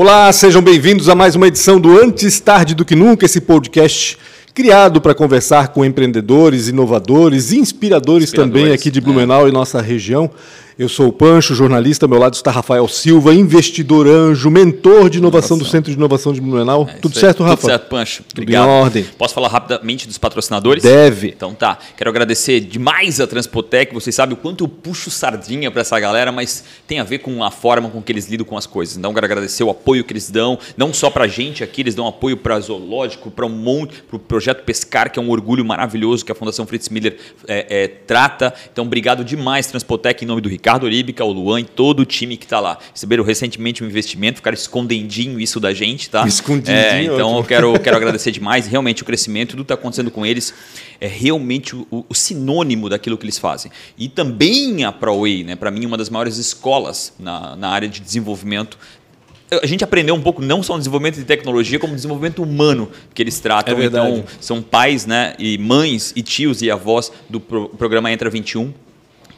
Olá, sejam bem-vindos a mais uma edição do Antes Tarde do que Nunca, esse podcast criado para conversar com empreendedores, inovadores, inspiradores, inspiradores também aqui de Blumenau é. e nossa região. Eu sou o Pancho, jornalista, ao meu lado está Rafael Silva, investidor anjo, mentor de inovação, inovação. do Centro de Inovação de Blumenau. É, Tudo certo, Rafa? Tudo certo, Pancho. Obrigado. Tudo em ordem. Posso falar rapidamente dos patrocinadores? Deve. Então tá. Quero agradecer demais a Transpotec. Vocês sabem o quanto eu puxo sardinha para essa galera, mas tem a ver com a forma com que eles lidam com as coisas. Então quero agradecer o apoio que eles dão, não só para a gente aqui, eles dão apoio para Zoológico, para um monte, para o Projeto Pescar, que é um orgulho maravilhoso que a Fundação Fritz Miller é, é, trata. Então obrigado demais, Transpotec, em nome do Ricardo Oríbica, o Luan e todo o time que está lá. Receberam recentemente um investimento, ficaram escondendinho isso da gente, tá? Escondidinho. É, então eu quero, quero agradecer demais. Realmente o crescimento, tudo está acontecendo com eles é realmente o, o, sinônimo daquilo que eles fazem. E também a ProWay, né? Para mim, uma das maiores escolas na, na área de desenvolvimento a gente aprendeu um pouco não só no desenvolvimento de tecnologia, como no desenvolvimento humano que eles tratam. É então, são pais, né, e mães e tios e avós do pro programa Entra 21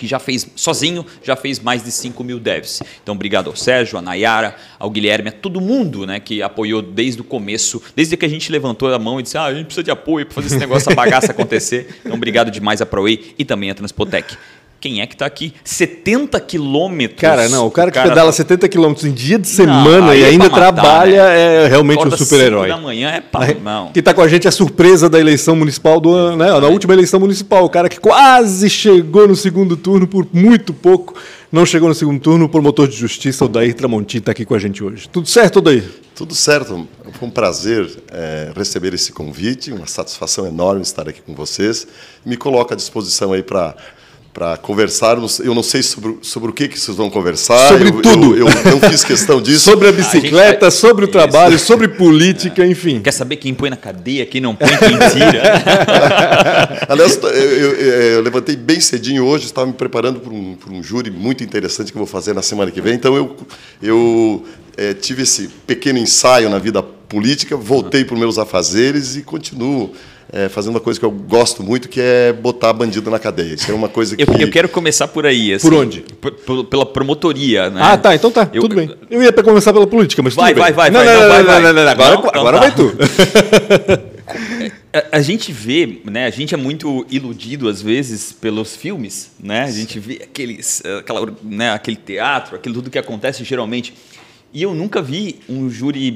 que já fez, sozinho, já fez mais de 5 mil devs. Então, obrigado ao Sérgio, a Nayara, ao Guilherme, a todo mundo né, que apoiou desde o começo, desde que a gente levantou a mão e disse, ah, a gente precisa de apoio para fazer esse negócio, essa bagaça acontecer. Então, obrigado demais a ProWay e também a Transpotec quem é que está aqui? 70 quilômetros. Cara, não, o cara que cara pedala tá... 70 quilômetros em dia de semana não, e é ainda matar, trabalha né? é realmente Acorda um super-herói. da manhã é pau, não. Que está com a gente é a surpresa da eleição municipal do ano, né? Na última eleição municipal, o cara que quase chegou no segundo turno por muito pouco, não chegou no segundo turno, o promotor de justiça, o Dair Tramontim, está aqui com a gente hoje. Tudo certo, Dair? Tudo certo. Foi um prazer é, receber esse convite, uma satisfação enorme estar aqui com vocês. Me coloco à disposição aí para para conversarmos. Eu não sei sobre, sobre o que, que vocês vão conversar. Sobre eu, tudo. Eu, eu, não fiz questão disso. sobre a bicicleta, a sobre o Isso. trabalho, sobre política, é. enfim. Quer saber quem põe na cadeia, quem não põe, quem tira? Aliás, eu, eu, levantei bem cedinho hoje, estava me preparando para um, para um júri muito interessante que eu vou fazer na semana que vem. Então, eu, eu é, tive esse pequeno ensaio na vida política, voltei para os meus afazeres e continuo é, fazendo uma coisa que eu gosto muito, que é botar bandido na cadeia. Isso é uma coisa que. Eu, eu quero começar por aí. Assim, por onde? Por, pela promotoria, né? Ah, tá. Então tá. Eu, tudo bem. Eu ia começar pela política, mas vai, tudo vai, bem. vai, não, vai. Não, não, vai, não, não, não, Agora, não, agora tá. vai tu. A, a, gente vê, né? A gente é muito iludido às vezes pelos filmes, né? A gente vê aqueles, aquela, né, aquele teatro, aquilo tudo que acontece geralmente. E eu nunca vi um júri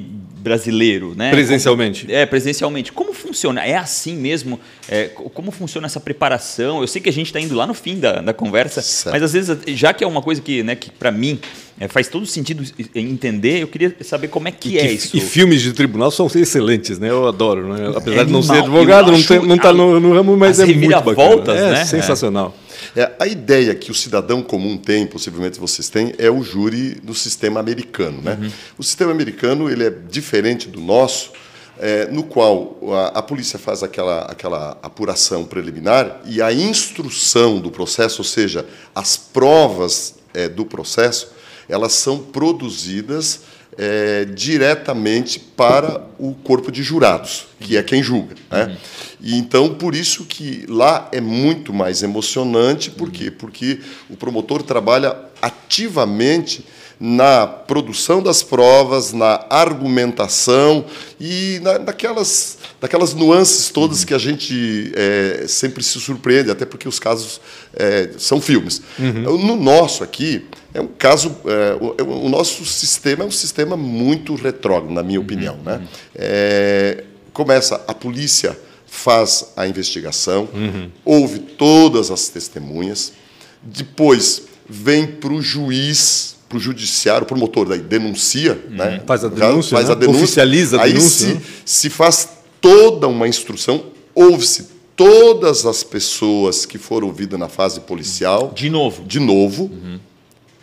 brasileiro, né? Presencialmente. Como, é, presencialmente. Como funciona? É assim mesmo? É, como funciona essa preparação? Eu sei que a gente está indo lá no fim da, da conversa, certo. mas às vezes, já que é uma coisa que, né, que para mim é, faz todo sentido entender, eu queria saber como é que, que é isso. E filmes de tribunal são excelentes, né? Eu adoro, né? Apesar é de não ser advogado, não está tá no, no, ramo, mas é muito bacana. Voltas, é né? sensacional. É, a ideia que o cidadão comum tem, possivelmente vocês têm, é o júri do sistema americano. Né? Uhum. O sistema americano ele é diferente do nosso, é, no qual a, a, polícia faz aquela, aquela apuração preliminar e a instrução do processo, ou seja, as provas é, do processo, elas são produzidas é, diretamente para o corpo de jurados, que é quem julga. Né? Uhum. E então, por isso que lá é muito mais emocionante, por quê? Porque o promotor trabalha ativamente na produção das provas, na argumentação e na, naquelas, naquelas nuances todas uhum. que a gente é, sempre se surpreende, até porque os casos é, são filmes. Uhum. No nosso aqui, é um caso. É, o, o, nosso sistema é um sistema muito retrógrado, na minha uhum. opinião. Né? É, começa a polícia faz a investigação, uhum. ouve todas as testemunhas, depois vem para o juiz, para o judiciário, o promotor daí denuncia, uhum. né? faz a denúncia, faz né? a denúncia, oficializa a denúncia. Aí se, né? se faz toda uma instrução, ouve-se todas as pessoas que foram ouvidas na fase policial. De novo. De novo. Uhum.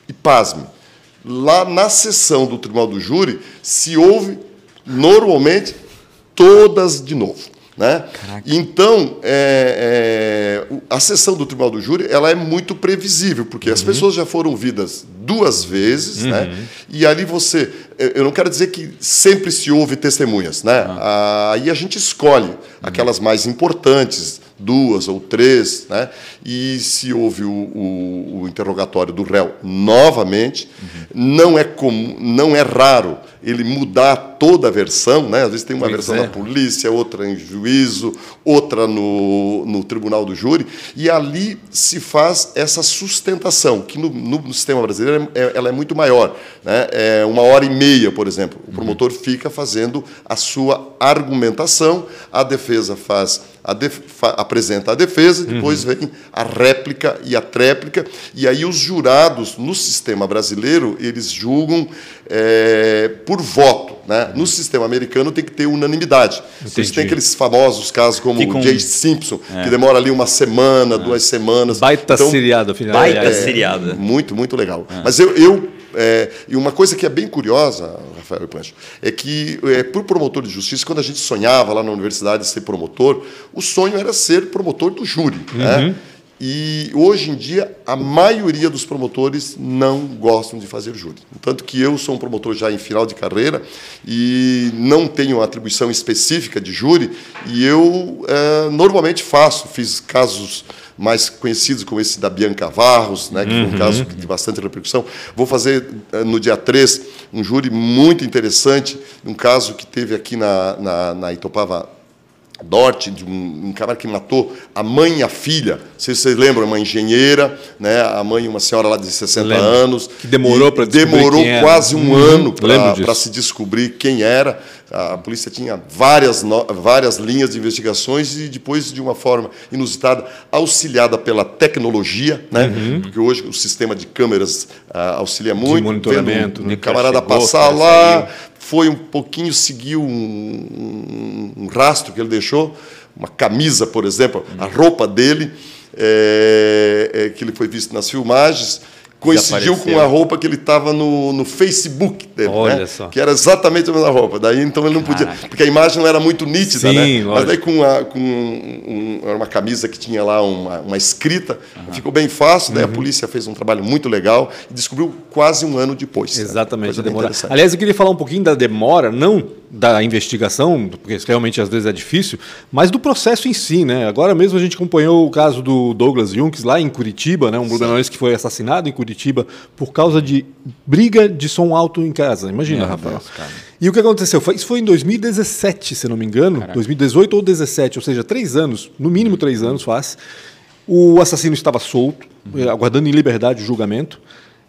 E pasme, lá na sessão do Tribunal do Júri se ouve normalmente todas de novo. Né? Então, é, é, a sessão do Tribunal do Júri ela é muito previsível, porque uhum. as pessoas já foram ouvidas duas vezes, né? uhum. né? e ali você. Eu não quero dizer que sempre se ouve testemunhas. Né? Uhum. Aí a gente escolhe aquelas mais importantes duas ou três, né? e se houve o, o, o interrogatório do réu novamente, uhum. não, é comum, não é raro ele mudar toda a versão, né? às vezes tem uma pois versão é. na polícia, outra em juízo, outra no, no tribunal do júri, e ali se faz essa sustentação, que no, no sistema brasileiro é, ela é muito maior. Né? É uma hora e meia, por exemplo. O promotor uhum. fica fazendo a sua argumentação, a defesa faz a apresenta a defesa, depois uhum. vem a réplica e a tréplica, e aí os jurados no sistema brasileiro eles julgam é, por voto. Né? No sistema americano tem que ter unanimidade. Você tem aqueles famosos casos como o Jay Simpson, é. que demora ali uma semana, é. duas semanas. Baita então, seriado, afinal. Baita é, seriado. Muito, muito legal. É. Mas eu, eu é, e uma coisa que é bem curiosa, Rafael Pancho, é que, é, por promotor de justiça, quando a gente sonhava lá na universidade ser promotor, o sonho era ser promotor do júri. Né? Uhum. Né? E hoje em dia, a maioria dos promotores não gostam de fazer júri. Tanto que eu sou um promotor já em final de carreira e não tenho atribuição específica de júri, e eu é, normalmente faço, fiz casos mais conhecidos como esse da Bianca Varros, né, que uhum. foi um caso de bastante repercussão. Vou fazer eh, no dia 3 um júri muito interessante, um caso que teve aqui na, na, na Itopava Dort, de um, cara que matou a mãe e a filha. Não sei se vocês lembram, uma engenheira, né? a mãe, uma senhora lá de 60 Lembro. anos. Que demorou para Demorou quase um uhum. ano para se descobrir quem era. A polícia tinha várias, várias linhas de investigações e depois, de uma forma inusitada, auxiliada pela tecnologia, né? Uhum. porque hoje o sistema de câmeras uh, auxilia muito. De monitoramento. Vendo um né? camarada chegou, passar lá, foi um pouquinho, seguiu um, um, rastro que ele deixou, uma camisa, por exemplo, a roupa dele, é, é, que ele foi visto nas filmagens coincidiu com a roupa que ele estava no, no Facebook dele, Olha né? Só. que era exatamente a mesma roupa. Daí então ele não podia, Caraca. porque a imagem não era muito nítida, Sim, né? Lógico. Mas daí com, a, com um, uma camisa que tinha lá uma, uma escrita, uhum. ficou bem fácil. Daí uhum. a polícia fez um trabalho muito legal e descobriu quase um ano depois. Né? Exatamente, né? demora. Aliás, eu queria falar um pouquinho da demora, não da investigação, porque realmente às vezes é difícil, mas do processo em si, né? Agora mesmo a gente acompanhou o caso do Douglas Junks lá em Curitiba, né? Um blumenauense que foi assassinado em Curitiba por causa de briga de som alto em casa. Imagina, Rafael. E o que aconteceu? Foi, isso foi em 2017, se não me engano, Caraca. 2018 ou 2017, ou seja, três anos, no mínimo três anos faz. O assassino estava solto, uhum. aguardando em liberdade o julgamento.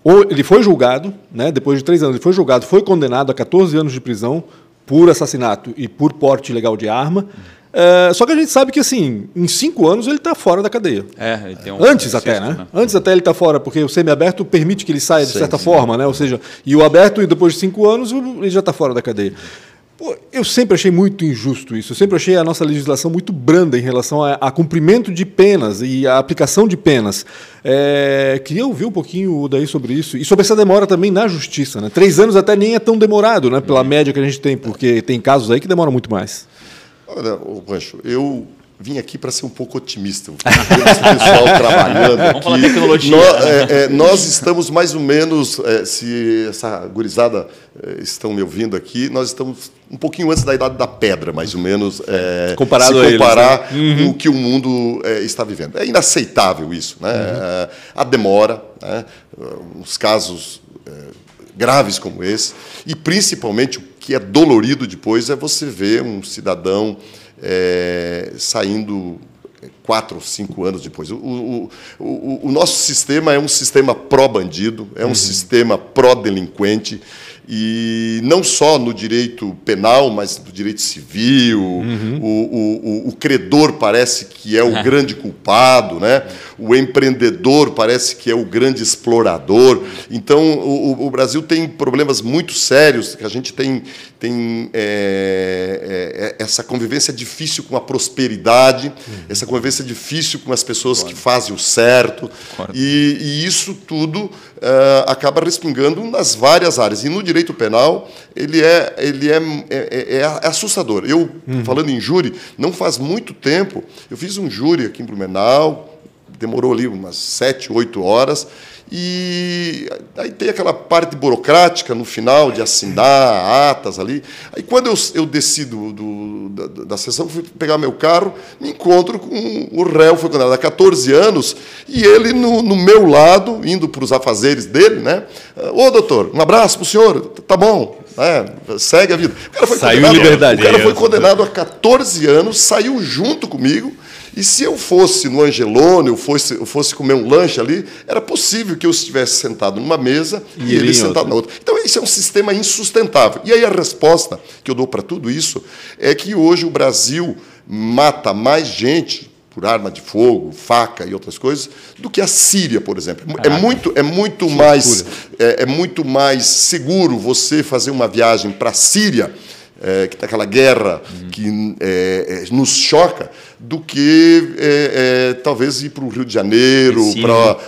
Ou ele foi julgado, né? Depois de três anos, ele foi julgado, foi condenado a 14 anos de prisão por assassinato e por porte ilegal de arma. É, só que a gente sabe que, assim, em cinco anos ele está fora da cadeia. É, um Antes até, né? né? Antes até ele está fora, porque o semiaberto permite que ele saia de sim, certa sim. forma, né? Ou seja, e o aberto, depois de cinco anos, ele já está fora da cadeia. Pô, eu sempre achei muito injusto isso. Eu sempre achei a nossa legislação muito branda em relação a, a cumprimento de penas e a aplicação de penas. É, queria ouvir um pouquinho daí sobre isso. E sobre essa demora também na justiça. Né? Três anos até nem é tão demorado, né? pela média que a gente tem, porque tem casos aí que demoram muito mais. Olha, Pancho, eu vim aqui para ser um pouco otimista. O pessoal trabalhando aqui. Vamos falar tecnologia. Nós, é, é, nós estamos mais ou menos, é, se essa gurizada é, estão me ouvindo aqui, nós estamos um pouquinho antes da idade da pedra, mais ou menos, é, Comparado se comparar eles, né? uhum. com o que o mundo é, está vivendo. É inaceitável isso. Né? Uhum. a demora, né? os casos graves como esse, e principalmente o que é dolorido depois é você ver um cidadão é, saindo quatro ou cinco anos depois. O, o, o, o, nosso sistema é um sistema pró-bandido, é um uhum. sistema pró-delinquente, e não só no direito penal, mas no direito civil. Uhum. O, o, o, credor parece que é o uhum. grande culpado, né? o empreendedor parece que é o grande explorador. Então, o, o Brasil tem problemas muito sérios, que a gente tem, tem é, é, essa convivência difícil com a prosperidade, uhum. essa convivência difícil com as pessoas Concordo. que fazem o certo, e, e, isso tudo uh, acaba respingando nas várias áreas. E no direito penal, ele é, ele é, é, é, é assustador. Eu, uhum. falando em júri, não faz muito tempo, eu fiz um júri aqui em Blumenau, demorou ali umas sete, oito horas. E aí tem aquela parte burocrática no final de assinar atas ali. Aí quando eu, eu desci do, do da, da, sessão, fui pegar meu carro, me encontro com o réu, foi condenado há 14 anos, e ele no, no meu lado, indo para os afazeres dele, né? Ô doutor, um abraço para o senhor, tá bom, é, segue a vida. O cara foi saiu liberdade. O cara foi condenado a 14 anos, saiu junto comigo, e se eu fosse no Angelone, eu fosse, eu fosse comer um lanche ali, era possível que eu estivesse sentado numa mesa e, e ele sentado na outra. Então, isso é um sistema insustentável. E aí a resposta que eu dou para tudo isso é que hoje o Brasil mata mais gente por arma de fogo, faca e outras coisas, do que a Síria, por exemplo. É Caraca. É muito, é muito mais é, é muito mais seguro você fazer uma viagem para a Síria é, que está aquela guerra uhum. que é, é, nos choca, do que é, é, talvez ir para o Rio de Janeiro,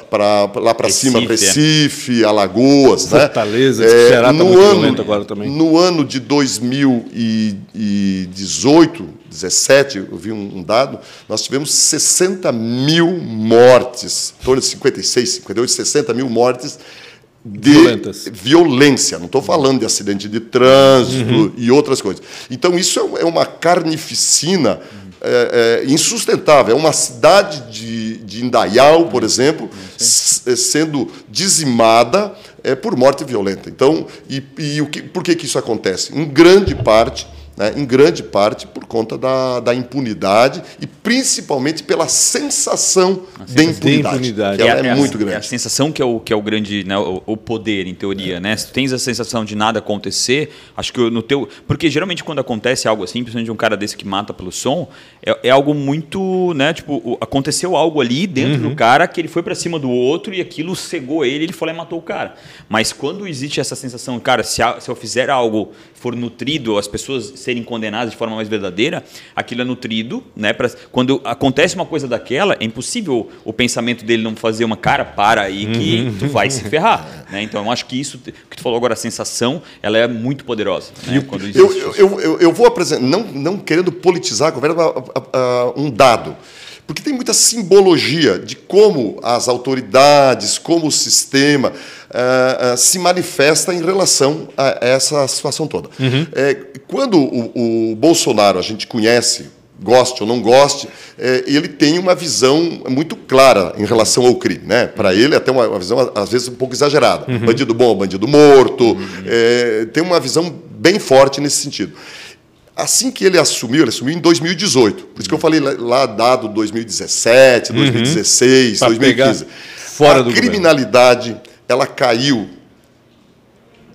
para lá para cima, Recife, Alagoas. Né? Fortaleza, né? Ceará no tá ano, agora também. No ano de 2018, 17, eu vi um, dado, nós tivemos 60 mil mortes, em torno de 56, 58, 60 mil mortes de Violentas. violência. Não estou falando de acidente de trânsito uhum. e outras coisas. Então, isso é, é uma carnificina é, é, insustentável. É uma cidade de, de Indaial, por exemplo, é, sendo dizimada é, por morte violenta. Então, e, e o que, por que, que isso acontece? Em grande parte né, em grande parte por conta da, da impunidade e principalmente pela sensação, de impunidade. De impunidade. ela é, é, é muito grande. É a sensação que é o, que é o grande, né, o, o poder, em teoria. É. Né? Se tu tens a sensação de nada acontecer, acho que no teu. Porque geralmente quando acontece algo assim, principalmente um cara desse que mata pelo som, é, é algo muito. Né, tipo, aconteceu algo ali dentro uhum. do cara que ele foi para cima do outro e aquilo cegou ele, ele foi lá e matou o cara. Mas quando existe essa sensação, cara, se, a, se eu fizer algo, for nutrido, as pessoas serem condenadas de forma mais verdadeira, aquilo é nutrido, né? Pra, quando acontece uma coisa daquela, é impossível o pensamento dele não fazer uma cara para aí que uhum. tu vai se ferrar, né? Então eu acho que isso que tu falou agora, a sensação, ela é muito poderosa. Né? Eu, eu, eu, eu, vou apresentar, não, não querendo politizar a conversa, um dado. Porque tem muita simbologia de como as autoridades, como o sistema uh, uh, se manifesta em relação a essa situação toda. Uhum. É, quando o, o, Bolsonaro a gente conhece, goste ou não goste, ele tem uma visão muito clara em relação ao crime. Né? Para ele, até uma, uma, visão, às vezes, um pouco exagerada. Uhum. Bandido bom, bandido morto. Uhum. É, tem uma visão bem forte nesse sentido. Assim que ele assumiu, ele assumiu em 2018. Por isso que eu falei lá, dado 2017, 2016, uhum. 2015. Fora a do criminalidade, governo. ela caiu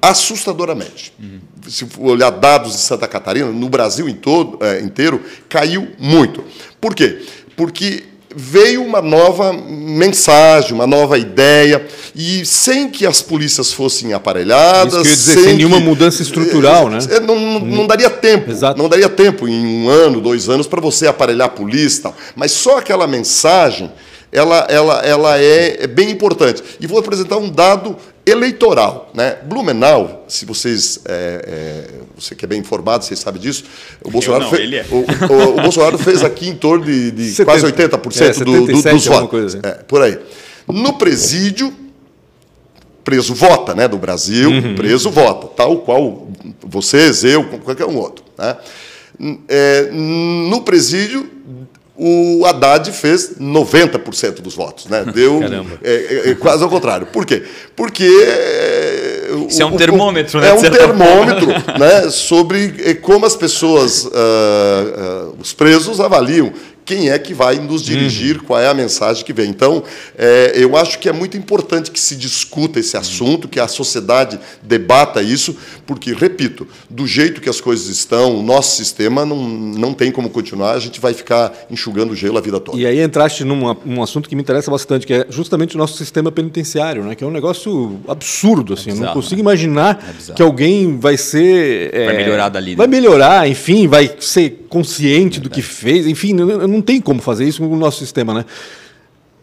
assustadoramente. Uhum. Se olhar dados de Santa Catarina, no Brasil em todo, é, inteiro, caiu muito. Por quê? Porque veio uma nova mensagem, uma nova ideia, e sem que as polícias fossem aparelhadas. Isso dizer, sem, sem nenhuma mudança estrutural, é, né? É, não, não, não, daria tempo. Exato. Não daria tempo em um ano, dois anos, para você aparelhar a polícia. Tal. Mas só aquela mensagem ela, ela, ela é, é bem importante. E vou apresentar um dado eleitoral. Né? Blumenau, se vocês. É, é, você que é bem informado, vocês sabem disso. O Bolsonaro, não, fez, é. o, o, o, Bolsonaro fez aqui em torno de, de 70, quase 80% é, do, do, dos votos. Assim. É, por aí. No presídio, preso vota, né? Do Brasil, uhum. preso vota, tal qual vocês, eu, qualquer um outro. Né? É, no presídio, o Haddad fez 90% dos votos. Né? Deu é, é, é, quase ao contrário. Por quê? Porque. É, Isso o, é um termômetro, o, né? É um termômetro né, sobre é, como as pessoas, uh, uh, os presos, avaliam quem é que vai nos dirigir, uhum. qual é a mensagem que vem. Então, é, eu acho que é muito importante que se discuta esse assunto, que a sociedade debata isso, porque, repito, do jeito que as coisas estão, o nosso sistema não, não tem como continuar, a gente vai ficar enxugando gelo a vida toda. E aí entraste num um assunto que me interessa bastante, que é justamente o nosso sistema penitenciário, né? que é um negócio absurdo. Assim, é bizarro, eu não consigo né? imaginar é que alguém vai ser. É, vai melhorar dali. Né? Vai melhorar, enfim, vai ser consciente do que fez, enfim, não tem como fazer isso no nosso sistema, né?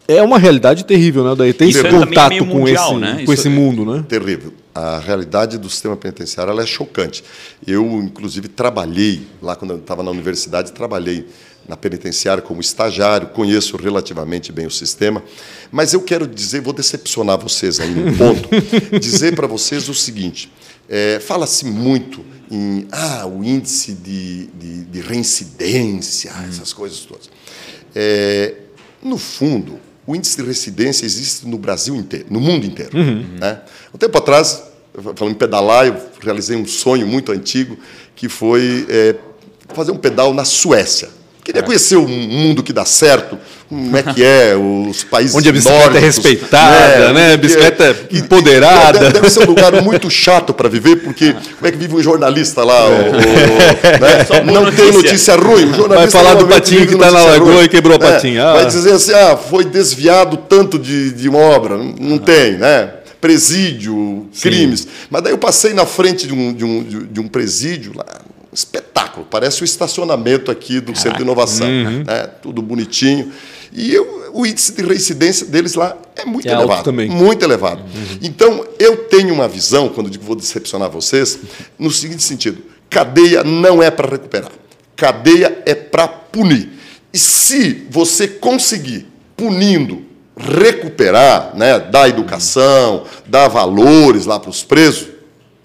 É uma realidade terrível, né? Daí tem esse é contato é com, esse, né? com esse mundo, né? Terrível. A realidade do sistema penitenciário é chocante. Eu, inclusive, trabalhei lá quando eu estava na universidade, trabalhei na penitenciária como estagiário, conheço relativamente bem o sistema, mas eu quero dizer, vou decepcionar vocês aí no ponto, dizer para vocês o seguinte: é, fala-se muito em ah, o índice de, de, de reincidência, hum. essas coisas todas. É, no fundo, o índice de reincidência existe no Brasil inteiro, no mundo inteiro. Uhum. Né? Um tempo atrás, falando em pedalar, eu realizei um sonho muito antigo, que foi é, fazer um pedal na Suécia. Queria conhecer o mundo que dá certo, como é que é, os países Onde a bicicleta é nórdicos, é respeitada, né? né? A bicicleta é empoderada. Deve, deve, ser um lugar muito chato para viver, porque como é que vive um jornalista lá? O, o, né? Não notícia. tem notícia ruim. O vai falar do patinho que está na lagoa ruim. e quebrou o patinho. Ah. Vai dizer assim, ah, foi desviado tanto de, de uma obra. Não, não tem, né? presídio, Sim. crimes. Mas daí eu passei na frente de um, de um, de um presídio lá, espetáculo. Parece o estacionamento aqui do Centro de Inovação. Uhum. Né? Tudo bonitinho. E eu, o índice de reincidência deles lá é muito é elevado. também. Muito elevado. Uhum. Então, eu tenho uma visão, quando digo vou decepcionar vocês, no seguinte sentido: cadeia não é para recuperar. Cadeia é para punir. E se você conseguir, punindo, recuperar, né, dar educação, dar valores lá para os presos,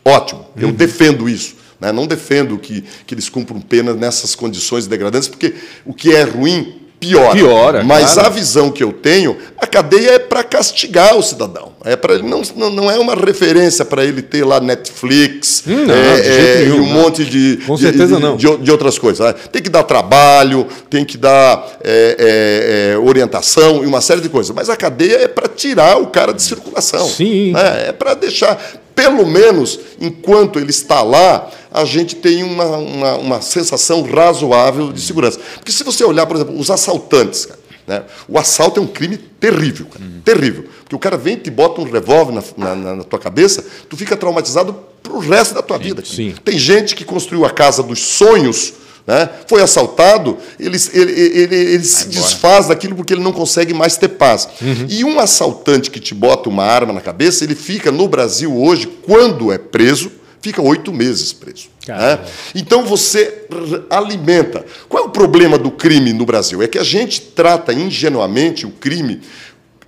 ótimo. Eu uhum. defendo isso. Né? Não defendo que, que eles cumpram pena nessas condições degradantes, porque o que é ruim piora. piora Mas claro. a visão que eu tenho, a cadeia é para castigar o cidadão. É para ele não, não é uma referência para ele ter lá Netflix hum, não, é, é, nenhum, e um não. monte de, Com certeza de, não. De, de, outras coisas. Né? Tem que dar trabalho, tem que dar é, é, é, orientação e uma série de coisas. Mas a cadeia é para tirar o cara de circulação. Sim. Né? É para deixar, pelo menos, enquanto ele está lá, a gente tem uma, uma, uma sensação razoável de segurança. Porque se você olhar, por exemplo, os assaltantes, cara, né? O assalto é um crime terrível, cara, uhum. terrível. Porque o cara vem e te bota um revólver na, na, na tua cabeça, tu fica traumatizado para o resto da tua sim, vida. Sim. Tem gente que construiu a casa dos sonhos, né? foi assaltado, ele, ele, ele, ele se desfaz daquilo porque ele não consegue mais ter paz. Uhum. E um assaltante que te bota uma arma na cabeça, ele fica no Brasil hoje, quando é preso, fica oito meses preso. Né? Então você alimenta. Qual é o problema do crime no Brasil? É que a gente trata ingenuamente o crime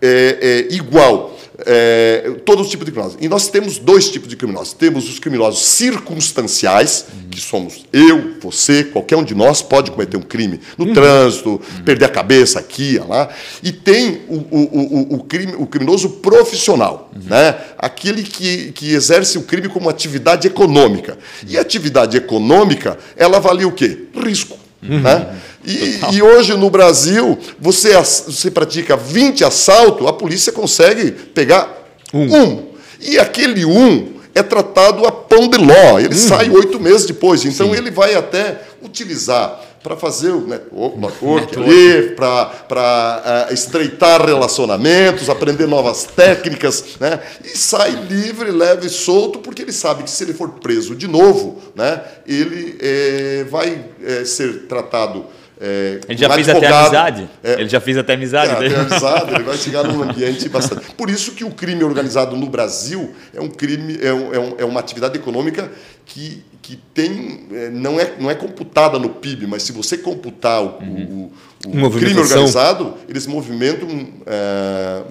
é, é, igual é, todos os tipos de criminosos. E nós temos dois tipos de criminosos. Temos os criminosos circunstanciais, uhum. que somos eu, você, qualquer um de nós pode cometer um crime no uhum. trânsito, uhum. perder a cabeça aqui, lá. E tem o, o, o, o, crime, o criminoso profissional, uhum. né? aquele que, que exerce o crime como atividade econômica. E a atividade econômica, ela avalia o quê? Risco. Uhum. Né? E, e, hoje no Brasil, você, você pratica 20 assaltos, a polícia consegue pegar um. um. E aquele um é tratado a pão de ló. Ele uhum. sai oito meses depois. Então Sim. ele vai até utilizar para fazer o network, ali, para uh, estreitar relacionamentos, aprender novas técnicas, né? e sai livre, leve e solto, porque ele sabe que se ele for preso de novo, né, ele é, vai é, ser tratado é, ele já fez até amizade. É, ele já fez até amizade. É, até amizade, ele vai chegar num ambiente bastante. Por isso que o crime organizado no Brasil é um crime, é, um, é, um, é uma atividade econômica que, que tem, é, não, é, não é computada no PIB, mas se você computar o, uhum. o, o crime organizado, eles movimentam é,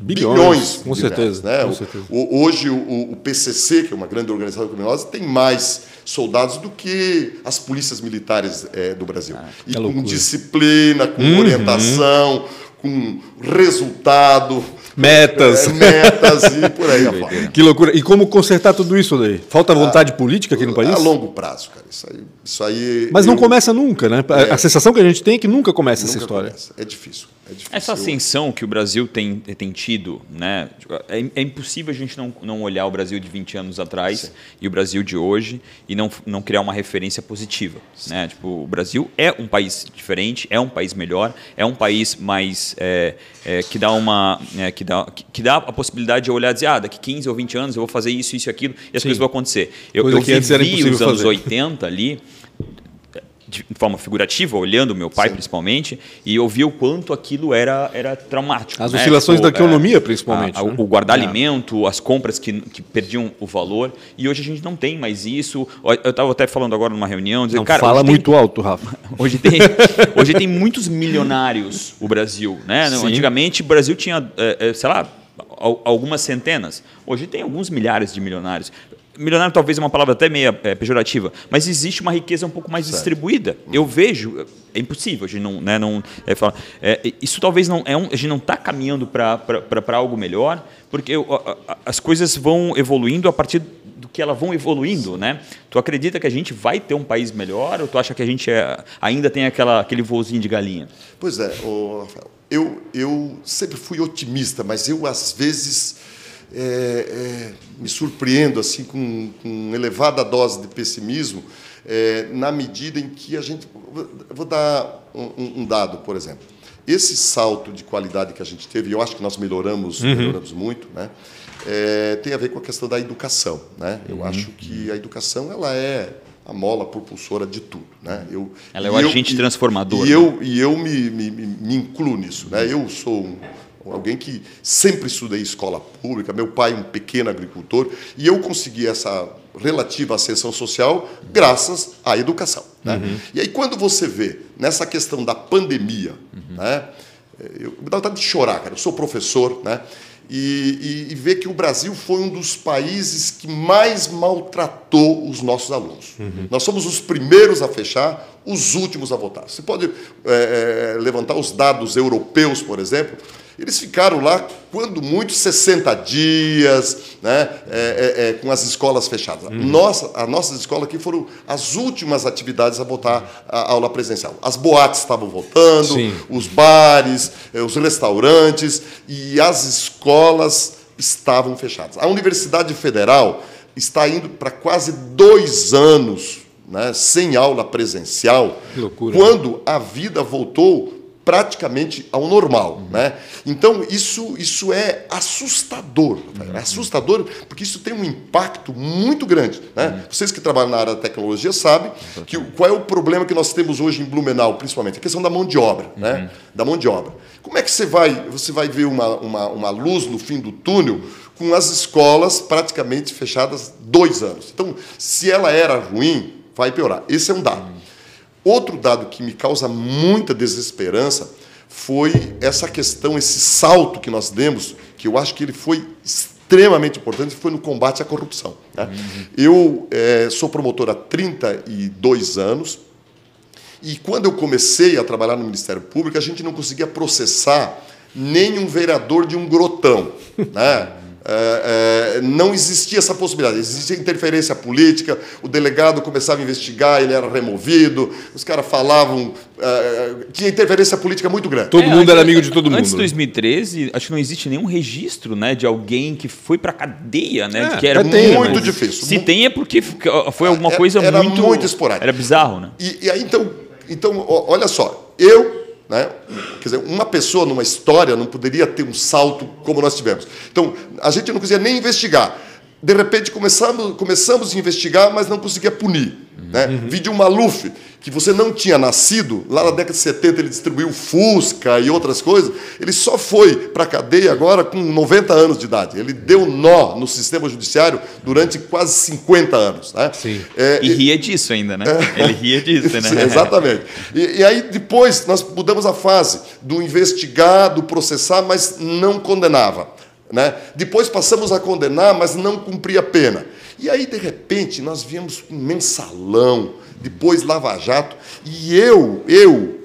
bilhões, bilhões, com, certeza, né? com certeza. O, hoje o, o PCC, que é uma grande organização criminosa, tem mais soldados do que as polícias militares é, do Brasil. Ah, e com loucura. disciplina, com uhum. orientação, com resultado. Metas. É, metas e por aí afora. Que loucura. E como consertar tudo isso daí? Falta vontade ah, política aqui no país? A longo prazo, cara. Isso aí. Isso aí Mas eu... não começa nunca, né? É, a sensação que a gente tem é que nunca começa nunca essa história. Começa. É difícil. É Essa ascensão que o Brasil tem, tem tido, né? É, é, impossível a gente não, não olhar o Brasil de 20 anos atrás Sim. e o Brasil de hoje e não, não criar uma referência positiva. Né? Tipo, o Brasil é um país diferente, é um país melhor, é um país mais é, é, que dá uma é, que, dá, que, que, dá a possibilidade de olhar e dizer, ah, daqui 15 ou 20 anos eu vou fazer isso, isso e aquilo, e as Sim. coisas vão acontecer. Eu, eu vivi os anos fazer. 80 ali de forma figurativa, olhando meu pai Sim. principalmente, e eu vi o quanto aquilo era, era traumático. As né? oscilações tipo, da economia, é, principalmente. A, a, né? O guardar é. alimento, as compras que, que perdiam o valor, e hoje a gente não tem mais isso. Eu estava até falando agora numa reunião, dizendo, não cara, fala muito tem, alto, Rafa. Hoje tem, hoje tem muitos milionários o Brasil, né? Antigamente o Brasil tinha, é, é, sei lá, algumas centenas. Hoje tem alguns milhares de milionários milionário talvez é uma palavra até meio é, pejorativa, mas existe uma riqueza um pouco mais certo. distribuída. Eu vejo, é impossível, a gente não, né, não é, fala, é, isso talvez não é um, a gente não está caminhando para algo melhor, porque as coisas vão evoluindo a partir do que elas vão evoluindo, né? Tu acredita que a gente vai ter um país melhor ou tu acha que a gente é, ainda tem aquela, aquele voozinho de galinha? Pois é, Rafael, eu, eu sempre fui otimista, mas eu às vezes é, é, me surpreendo assim com, com elevada dose de pessimismo é, na medida em que a gente vou dar um, um, dado por exemplo esse salto de qualidade que a gente teve eu acho que nós melhoramos uhum. melhoramos muito né é, tem a ver com a questão da educação né eu uhum. acho que a educação ela é a mola propulsora de tudo. Né? Eu, Ela é o agente eu, transformador. E, né? eu, e eu me, me, me, incluo nisso. Né? Eu sou um, alguém que sempre estudei escola pública, meu pai um pequeno agricultor, e eu consegui essa relativa ascensão social graças à educação. Né? Uhum. E aí quando você vê nessa questão da pandemia, uhum. né? eu me dá vontade de chorar, cara. Eu sou professor, né? E, e, e, ver que o Brasil foi um dos países que mais maltratou os nossos alunos. Uhum. Nós somos os primeiros a fechar, os últimos a votar. Você pode é, levantar os dados europeus, por exemplo. Eles ficaram lá, quando muito, 60 dias, né, é, é, é, com as escolas fechadas. Uhum. Nossa, as nossas escolas aqui foram as últimas atividades a voltar à aula presencial. As boates estavam voltando, Sim. os bares, eh, os restaurantes e as escolas estavam fechadas. A Universidade Federal está indo para quase dois anos né, sem aula presencial, quando a vida voltou praticamente ao normal. Uhum. Né? Então, isso, isso é assustador. Uhum. É assustador porque isso tem um impacto muito grande. Né? Uhum. Vocês que trabalham na área da tecnologia sabem que, qual é o problema que nós temos hoje em Blumenau, principalmente, a questão da mão de obra. Né? Uhum. Da mão de obra. Como é que você vai, você vai ver uma, uma, uma luz no fim do túnel com as escolas praticamente fechadas dois anos? Então, se ela era ruim, vai piorar. Esse é um dado. Outro dado que me causa muita desesperança foi essa questão, esse salto que nós demos, que eu acho que ele foi extremamente importante, foi no combate à corrupção. Né? Uhum. Eu é, sou promotor há 32 anos, e quando eu comecei a trabalhar no Ministério Público, a gente não conseguia processar nenhum vereador de um grotão. Né? É, é, não existia essa possibilidade, existia interferência política, o delegado começava a investigar, ele era removido, os caras falavam. É, tinha interferência política muito grande. Todo mundo antes, era amigo de todo mundo. Antes de 2013, acho que não existe nenhum registro né, de alguém que foi para cadeia, né? que era muito, muito difícil. Se tem é porque foi alguma coisa era, muito. Era muito esporádico. Era bizarro, né? E, e aí, então, então, olha só, eu né? Quer dizer, uma pessoa numa história não poderia ter um salto como nós tivemos. Então, a gente não conseguia nem investigar. De repente, começamos, começamos a investigar, mas não conseguia punir. Né? Uhum. Vídeo Maluf, que você não tinha nascido, lá na década de 70 ele distribuiu Fusca e outras coisas, ele só foi para a cadeia agora com 90 anos de idade. Ele deu nó no sistema judiciário durante quase 50 anos. Né? Sim. É, e ria disso ainda, né? É. Ele ria disso, né? Sim, exatamente. E, e, aí depois nós mudamos a fase do investigar, do processar, mas não condenava. Né? Depois passamos a condenar, mas não cumpria a pena. E aí, de repente, nós viemos com um mensalão, depois Lava Jato, e eu, eu,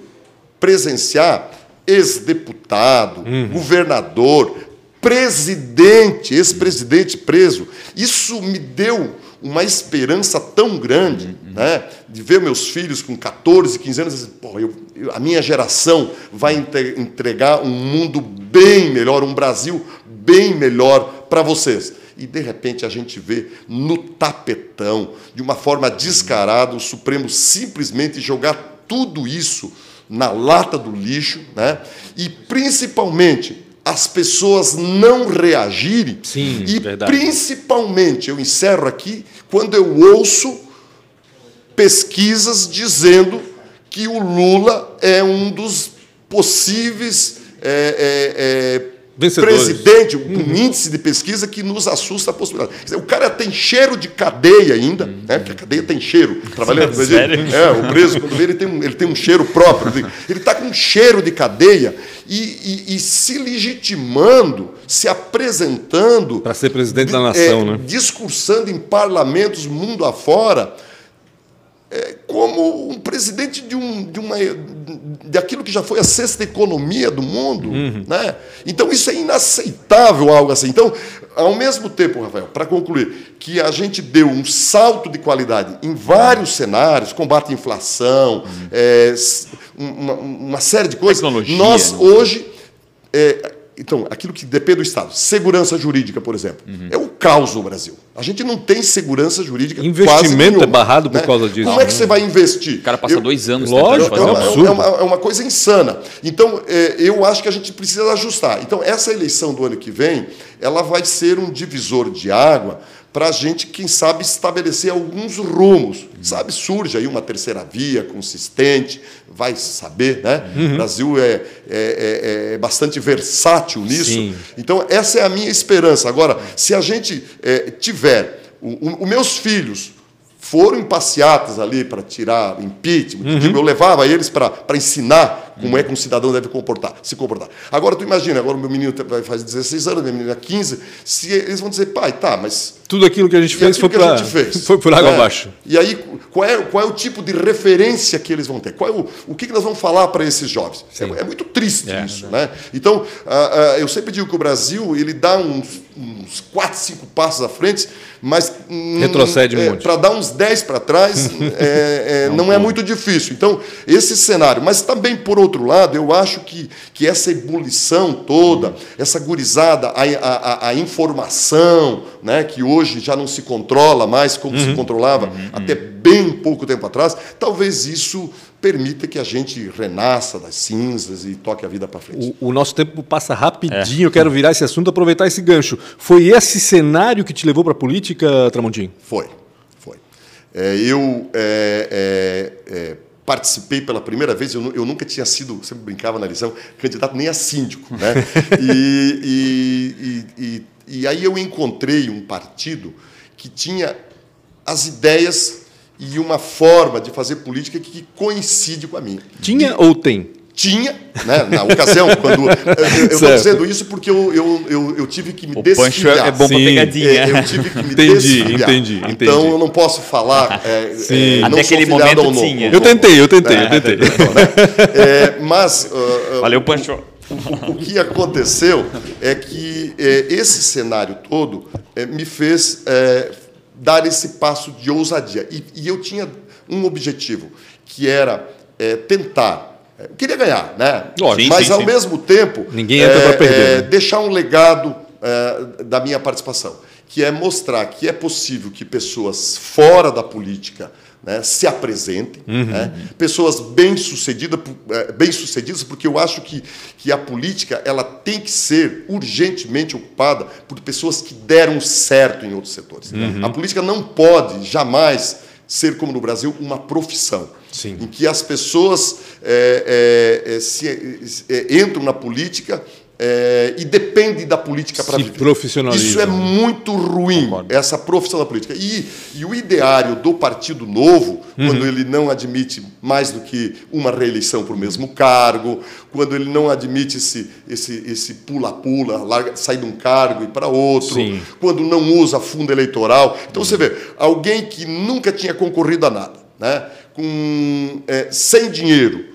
presenciar ex-deputado, uhum. governador, presidente, ex-presidente preso. Isso me deu uma esperança tão grande uhum. né, de ver meus filhos com 14, 15 anos, assim, Pô, eu, eu, a minha geração vai entregar um mundo bem melhor, um Brasil bem melhor para vocês e de repente a gente vê no tapetão, de uma forma descarada, o Supremo simplesmente jogar tudo isso na lata do lixo, né? E principalmente as pessoas não reagirem. Sim, e verdade. principalmente, eu encerro aqui, quando eu ouço pesquisas dizendo que o Lula é um dos possíveis é, é, é presidente, um uhum. índice de pesquisa que nos assusta a possibilidade. Dizer, o cara tem cheiro de cadeia ainda, uhum. né? porque a cadeia tem cheiro. Trabalhando ele, é, o preso, quando vê, ele tem um, ele tem um cheiro próprio. Ele está com um cheiro de cadeia e, e, e se legitimando, se apresentando. Para ser presidente da nação, é, né? Discursando em parlamentos mundo afora é, como um presidente de, um, de uma de aquilo que já foi a sexta economia do mundo, uhum. né? Então isso é inaceitável algo assim. Então, ao mesmo tempo, Rafael, para concluir, que a gente deu um salto de qualidade em vários cenários, combate à inflação, uhum. é, uma, uma, série de coisas. Tecnologia, nós né? hoje é, então, aquilo que depende do Estado. Segurança jurídica, por exemplo. Uhum. É o caos no Brasil. A gente não tem segurança jurídica. Investimento é barrado por né? causa disso. Como é que você vai investir? O cara passa eu, dois anos lógico. É, uma, é, uma, é uma coisa insana. Então, é, eu acho que a gente precisa ajustar. Então, essa eleição do ano que vem, ela vai ser um divisor de água para a gente, quem sabe, estabelecer alguns rumos. Sabe, surge aí uma terceira via consistente, vai saber, né? Uhum. O Brasil é, é, é, é, bastante versátil nisso. Sim. Então, essa é a minha esperança. Agora, se a gente é, tiver. Os meus filhos foram em passeatas ali para tirar impeachment. Uhum. Eu levava eles para ensinar como é que um cidadão deve comportar, se comportar. Agora, tu imagina, agora o meu menino faz 16 anos, minha menina 15, se eles vão dizer, pai, tá, mas... Tudo aquilo que a gente fez foi para foi por água é. abaixo. E aí, qual é, qual é o tipo de referência que eles vão ter? Qual é o, o que, que nós vamos falar para esses jovens? É, é, muito triste é, isso. Né? Então, uh, uh, eu sempre digo que o Brasil ele dá uns, uns 4, 5 passos à frente, mas hum, retrocede é, muito. Para dar uns 10 para trás é, é, não, não é muito difícil. Então, esse cenário. Mas também, por outro lado, eu acho que, que essa ebulição toda, essa gurizada, a, a, a informação, né, que hoje já não se controla mais como uhum. se controlava uhum. até bem pouco tempo atrás, talvez isso permita que a gente renasça das cinzas e toque a vida para frente. O, o, nosso tempo passa rapidinho, é. eu quero virar esse assunto, aproveitar esse gancho. Foi esse cenário que te levou para a política, Tramontim? Foi, foi. É, eu é, é, é participei pela primeira vez, eu, eu, nunca tinha sido, sempre brincava na lição, candidato nem a síndico. Né? e, e, e, e aí eu encontrei um partido que tinha as ideias e uma forma de fazer política que coincide com a minha. Tinha e, ou tem? Tinha, né, na ocasião, quando. Eu estou dizendo isso porque eu, eu, eu, eu, tive que me o desfiliar. é bom para pegadinha. É, eu tive que me entendi, desfiliar. Entendi, entendi. Então eu não posso falar. É, Sim. É, Até aquele momento tinha. Eu tentei, eu tentei, eu tentei. É, mas. Uh, Valeu, Pancho. O, o, que aconteceu é que é, esse cenário todo é, me fez dar esse passo de ousadia. E, e eu tinha um objetivo, que era é, tentar. É, eu queria ganhar, né? Lógico, Mas, sim, ao sim. mesmo tempo, Ninguém entra é, perder, é, deixar um legado é, da minha participação, que é mostrar que é possível que pessoas fora da política né, se apresentem, uhum. né, pessoas bem-sucedidas, é, bem-sucedidas, porque eu acho que, que a política ela tem que ser urgentemente ocupada por pessoas que deram certo em outros setores. Uhum. A política não pode jamais ser, como no Brasil, uma profissão. Sim. Em que as pessoas é, é, se, entram na política é, e depende da política para viver. Profissionalismo. Isso é muito ruim, Concordo. essa profissão da política. E, e, o ideário do Partido Novo, uhum. quando ele não admite mais do que uma reeleição para o mesmo cargo, quando ele não admite esse esse esse pula-pula, sai de um cargo e para outro, Sim. quando não usa fundo eleitoral. Então uhum. você vê, alguém que nunca tinha concorrido a nada, né, com, é, sem dinheiro,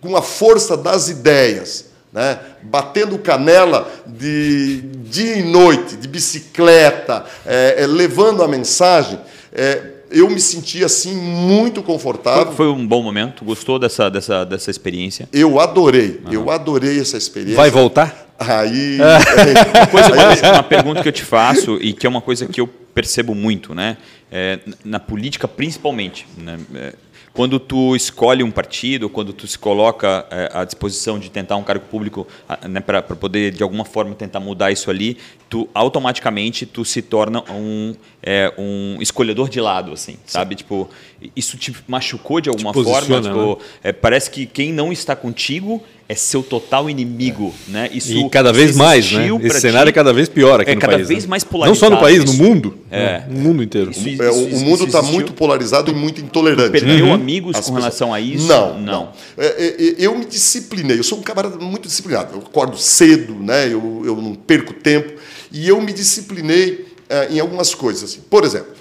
com a força das ideias, né? batendo canela de dia e noite, de bicicleta, é, é, levando a mensagem, é, eu me senti assim muito confortável. Foi, um bom momento? Gostou dessa, dessa, dessa experiência? Eu adorei, uhum. eu adorei essa experiência. Vai voltar? Aí, uma, coisa, uma, uma pergunta que eu te faço e que é uma coisa que eu percebo muito, né? É, na política principalmente, né? É, quando tu escolhe um partido, quando tu se coloca é, à disposição de tentar um cargo público, né, para poder de alguma forma tentar mudar isso ali, tu automaticamente tu se torna um, é, um escolhedor de lado, assim, Sim. sabe? Tipo, isso te machucou de alguma forma? Tipo, né? é, parece que quem não está contigo é seu total inimigo, é. né? Isso e cada vez mais, né? Esse cenário ti. é cada vez pior aqui é no país. É cada vez né? mais polarizado. Não só no país, no mundo. É. No mundo inteiro. Isso, isso, é, o, isso, mundo está muito polarizado e muito intolerante. Perdeu uhum. amigos As com pessoas... relação a isso? Não, não. não. É, eu me disciplinei. Eu sou um camarada muito disciplinado. Eu acordo cedo, né? Eu, eu não perco tempo. E eu me disciplinei em algumas coisas. Assim. Por exemplo,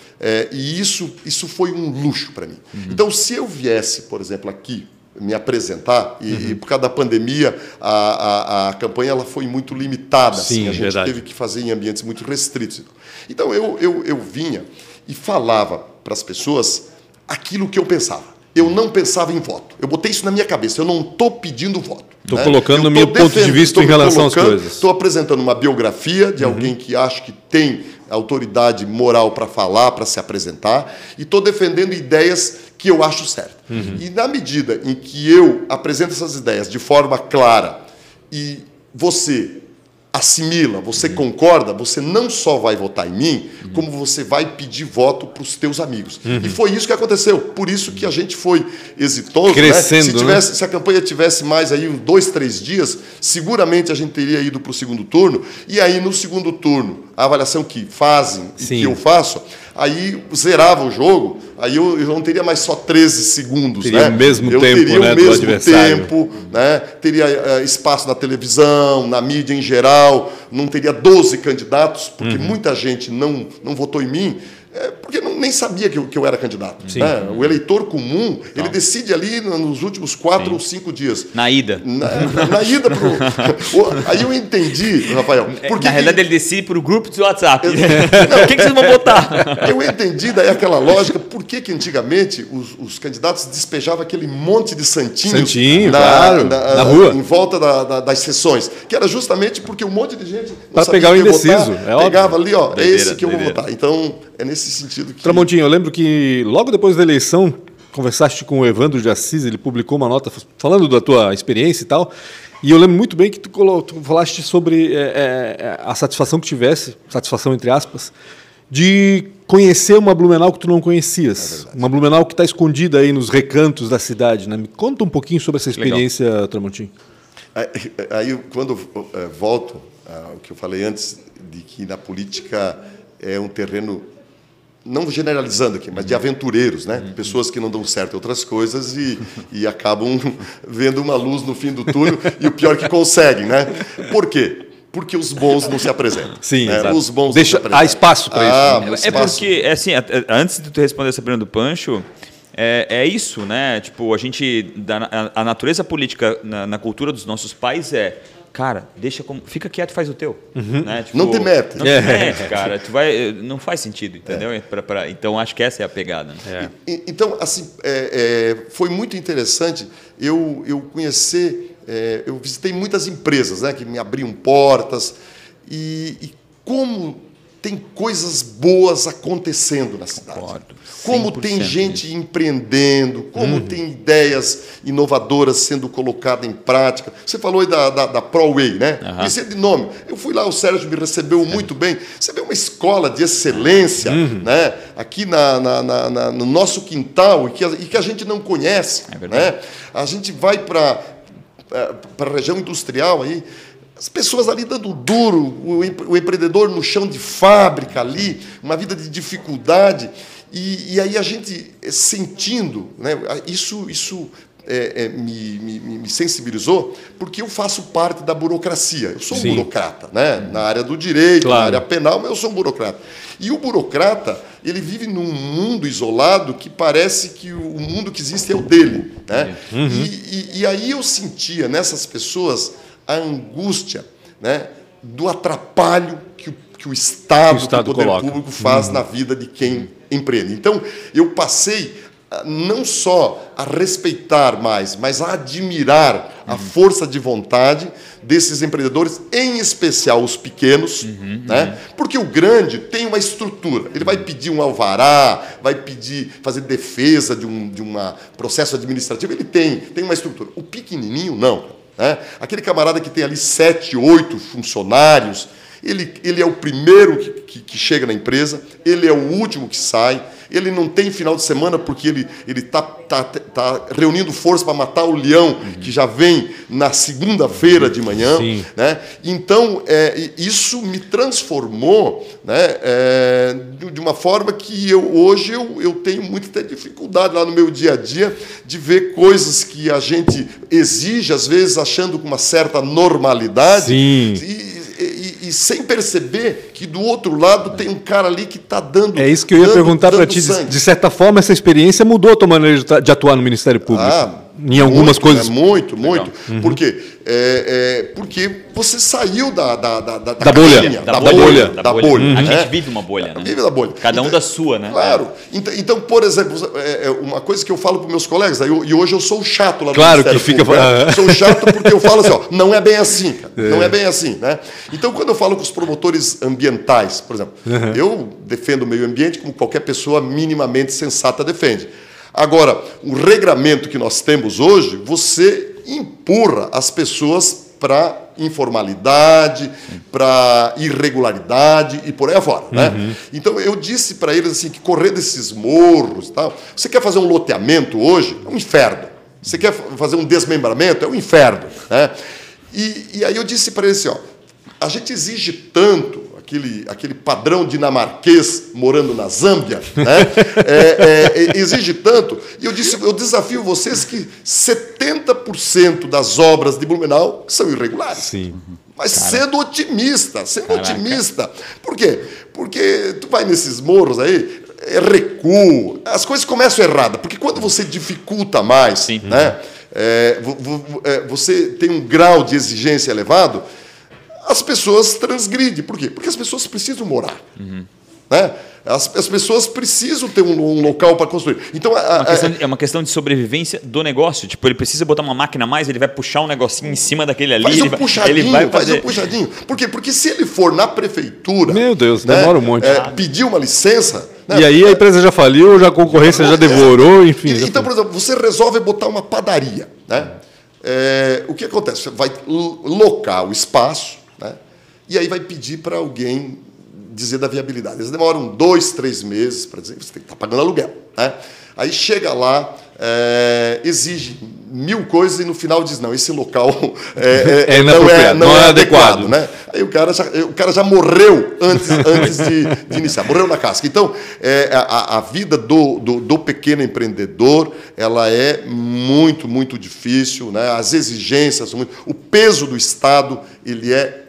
e isso, isso foi um luxo para mim. Uhum. Então, se eu viesse, por exemplo, aqui me apresentar e, uhum. e, por causa da pandemia a, a, a, campanha ela foi muito limitada Sim, assim, a gente verdade. teve que fazer em ambientes muito restritos então eu, eu, eu vinha e falava para as pessoas aquilo que eu pensava eu não pensava em voto eu botei isso na minha cabeça eu não estou pedindo voto estou né? colocando o meu ponto de vista em relação às coisas estou apresentando uma biografia de uhum. alguém que acho que tem autoridade moral para falar para se apresentar e estou defendendo ideias que eu acho certo. Uhum. E na medida em que eu apresento essas ideias de forma clara e você assimila, você uhum. concorda, você não só vai votar em mim, uhum. como você vai pedir voto para os teus amigos. Uhum. E foi isso que aconteceu. Por isso que a gente foi exitoso. Né? Crescendo. Né? Se, tivesse, né? se a campanha tivesse mais aí dois, três dias, seguramente a gente teria ido para o segundo turno. E aí, no segundo turno, a avaliação que fazem Sim. e que eu faço, aí zerava o jogo, aí eu, eu não teria mais só 13 segundos. Teria né? o mesmo eu tempo, teria né, o mesmo tempo, né? teria uh, espaço na televisão, na mídia em geral, não teria 12 candidatos, porque uhum. muita gente não, não votou em mim é, porque nem sabia que eu, que eu era candidato. Né? O eleitor comum, não. ele decide ali nos últimos quatro Sim. ou cinco dias. Na ida. Na, na ida pro. aí eu entendi, Rafael. É, porque na realidade, ele decide por grupo do WhatsApp. Não, o que, que, vocês vão votar? Eu entendi daí aquela lógica, por que, que antigamente os, os, candidatos despejavam aquele monte de santinhos Santinho, na, claro, na, na, rua. em volta da, da, das sessões. Que era justamente porque um monte de gente. Para pegar o indeciso. Votar, é pegava óbvio. ali, ó, é esse que eu vou votar. Então, é nesse sentido que. Tramontinho, eu lembro que logo depois da eleição, conversaste com o Evandro de Assis, ele publicou uma nota falando da tua experiência e tal. E eu lembro muito bem que tu, tu falaste sobre é, é, a satisfação que tivesse, satisfação entre aspas, de conhecer uma Blumenau que tu não conhecias. É uma Blumenau que está escondida aí nos recantos da cidade. Né? Me conta um pouquinho sobre essa experiência, Legal. Tramontinho. Aí, aí, quando é, volto ao que eu falei antes, de que na política é um terreno não generalizando aqui, mas de aventureiros, né? Uhum. Pessoas que não dão certo em outras coisas e, e acabam vendo uma luz no fim do túnel e o pior que conseguem, né? Por quê? Porque os bons não se apresentam. Sim, né? os bons Deixa, Há espaço para ah, isso. Né? É porque, é assim, antes de tu responder essa pergunta do Pancho, é, é isso, né? Tipo, a gente, a, a natureza política na, na cultura dos nossos pais é cara, deixa como. Fica quieto, faz o teu. Uhum. Né? Tipo, não te mete. Não é. te mete, cara. Tu vai, não faz sentido, entendeu? É. Pra, pra, então acho que essa é a pegada. Né? E, então, assim, é, é, foi muito interessante eu, eu conhecer. É, eu visitei muitas empresas né, que me abriam portas. E, e como tem coisas boas acontecendo na cidade. Concordo. Como tem gente empreendendo, como uhum. tem ideias inovadoras sendo colocadas em prática. Você falou aí da, da, da ProWay, né? Uhum. Isso é de nome. Eu fui lá, o Sérgio me recebeu muito bem. Você vê uma escola de excelência uhum. né? aqui na, na, na, no nosso quintal e que, a, e que a gente não conhece. É né? A gente vai para a região industrial aí as pessoas ali dando duro, o empreendedor no chão de fábrica ali, uma vida de dificuldade. E, e aí a gente eh, sentindo, né, isso, isso é, é, me, me, me, sensibilizou, porque eu faço parte da burocracia. Eu sou um Sim. burocrata, né? na área do direito, claro. na área penal, mas eu sou um burocrata. E o burocrata, ele vive num mundo isolado que parece que o mundo que existe é o dele. Né? Uhum. E, e, e aí eu sentia nessas pessoas a angústia né, do atrapalho que o, que o Estado, que o, Estado que o poder coloca. público faz uhum. na vida de quem empreende. Então, eu passei não só a respeitar mais, mas a admirar a força de vontade desses empreendedores, em especial os pequenos, uhum, né? Uhum. porque o grande tem uma estrutura. Ele vai pedir um alvará, vai pedir fazer defesa de um de uma processo administrativo. Ele tem, tem uma estrutura. O pequenininho não. Né? Aquele camarada que tem ali sete, oito funcionários, ele, ele é o primeiro que, que, que chega na empresa, ele é o último que sai ele não tem final de semana porque ele está tá, tá reunindo força para matar o leão, uhum. que já vem na segunda-feira de manhã. Sim. Né? Então, é, isso me transformou né, é, de uma forma que eu, hoje eu, eu tenho muita dificuldade lá no meu dia a dia de ver coisas que a gente exige, às vezes achando com uma certa normalidade. Sim. E, e sem perceber que do outro lado tem um cara ali que está dando. É isso que eu ia dando, perguntar para ti. Sangue. De certa forma, essa experiência mudou a tua maneira de atuar no Ministério Público. Ah, em algumas muito, coisas. Né? Muito, muito. Uhum. Por quê? É, é, porque você saiu da, da, da, da, da bolha. Caixinha, da, da, bolha. bolha. Da, bolha. Uhum. A gente vive uma bolha. Né? Vive da bolha. Cada um então, da sua, né? Claro. Então, então por exemplo, é, é, uma coisa que eu falo para meus colegas, e hoje eu sou chato lá claro do Claro que fica. Público, né? Sou chato porque eu falo assim, ó, não é bem assim, cara. Não é bem assim, né? Então, quando eu falo com os promotores ambientais, por exemplo, uhum. eu defendo o meio ambiente como qualquer pessoa minimamente sensata defende. Agora, o regramento que nós temos hoje, você empurra as pessoas para informalidade, para irregularidade e por aí afora. Né? Uhum. Então eu disse para eles assim que correr desses morros, tal. Você quer fazer um loteamento hoje? É um inferno. Você quer fazer um desmembramento? É um inferno. Né? E, e aí eu disse para eles assim, ó, a gente exige tanto aquele, aquele padrão dinamarquês morando na Zâmbia, né? é, é, exige tanto. E eu disse, eu desafio vocês que 70% das obras de Blumenau são irregulares. Sim. Mas Cara. sendo otimista, sendo Caraca. otimista. Por quê? Porque tu vai nesses morros aí, é recuo, as coisas começam erradas. Porque quando você dificulta mais, Sim. né? É, é você tem um grau de exigência elevado, as pessoas transgridem. Por quê? Porque as pessoas precisam morar. Uhum. Né? As, as, pessoas precisam ter um, um local para construir. Então, a, uma questão, é uma questão de sobrevivência do negócio. Tipo, ele precisa botar uma máquina a mais, ele vai puxar um negocinho em cima daquele ali. Faz um puxadinho, ele vai fazer... faz um puxadinho. Por quê? Porque se ele for na prefeitura. Meu Deus, né, demora um monte. É, pedir uma licença. Né, e aí a empresa já faliu, já a concorrência já devorou, enfim. E, então, por exemplo, você resolve botar uma padaria. Né? É, o que acontece? Você vai locar o espaço e aí vai pedir para alguém dizer da viabilidade. Eles demoram dois, três meses para dizer, você tem que estar tá pagando aluguel. Né? Aí chega lá, é, exige mil coisas e no final diz, não, esse local é, é, é não, é, não, não é, é adequado. adequado. Né? Aí o cara já, o cara já morreu antes, antes de, de iniciar, morreu na casca. Então, é, a, a vida do, do, do, pequeno empreendedor ela é muito, muito difícil. Né? As exigências, o peso do Estado ele é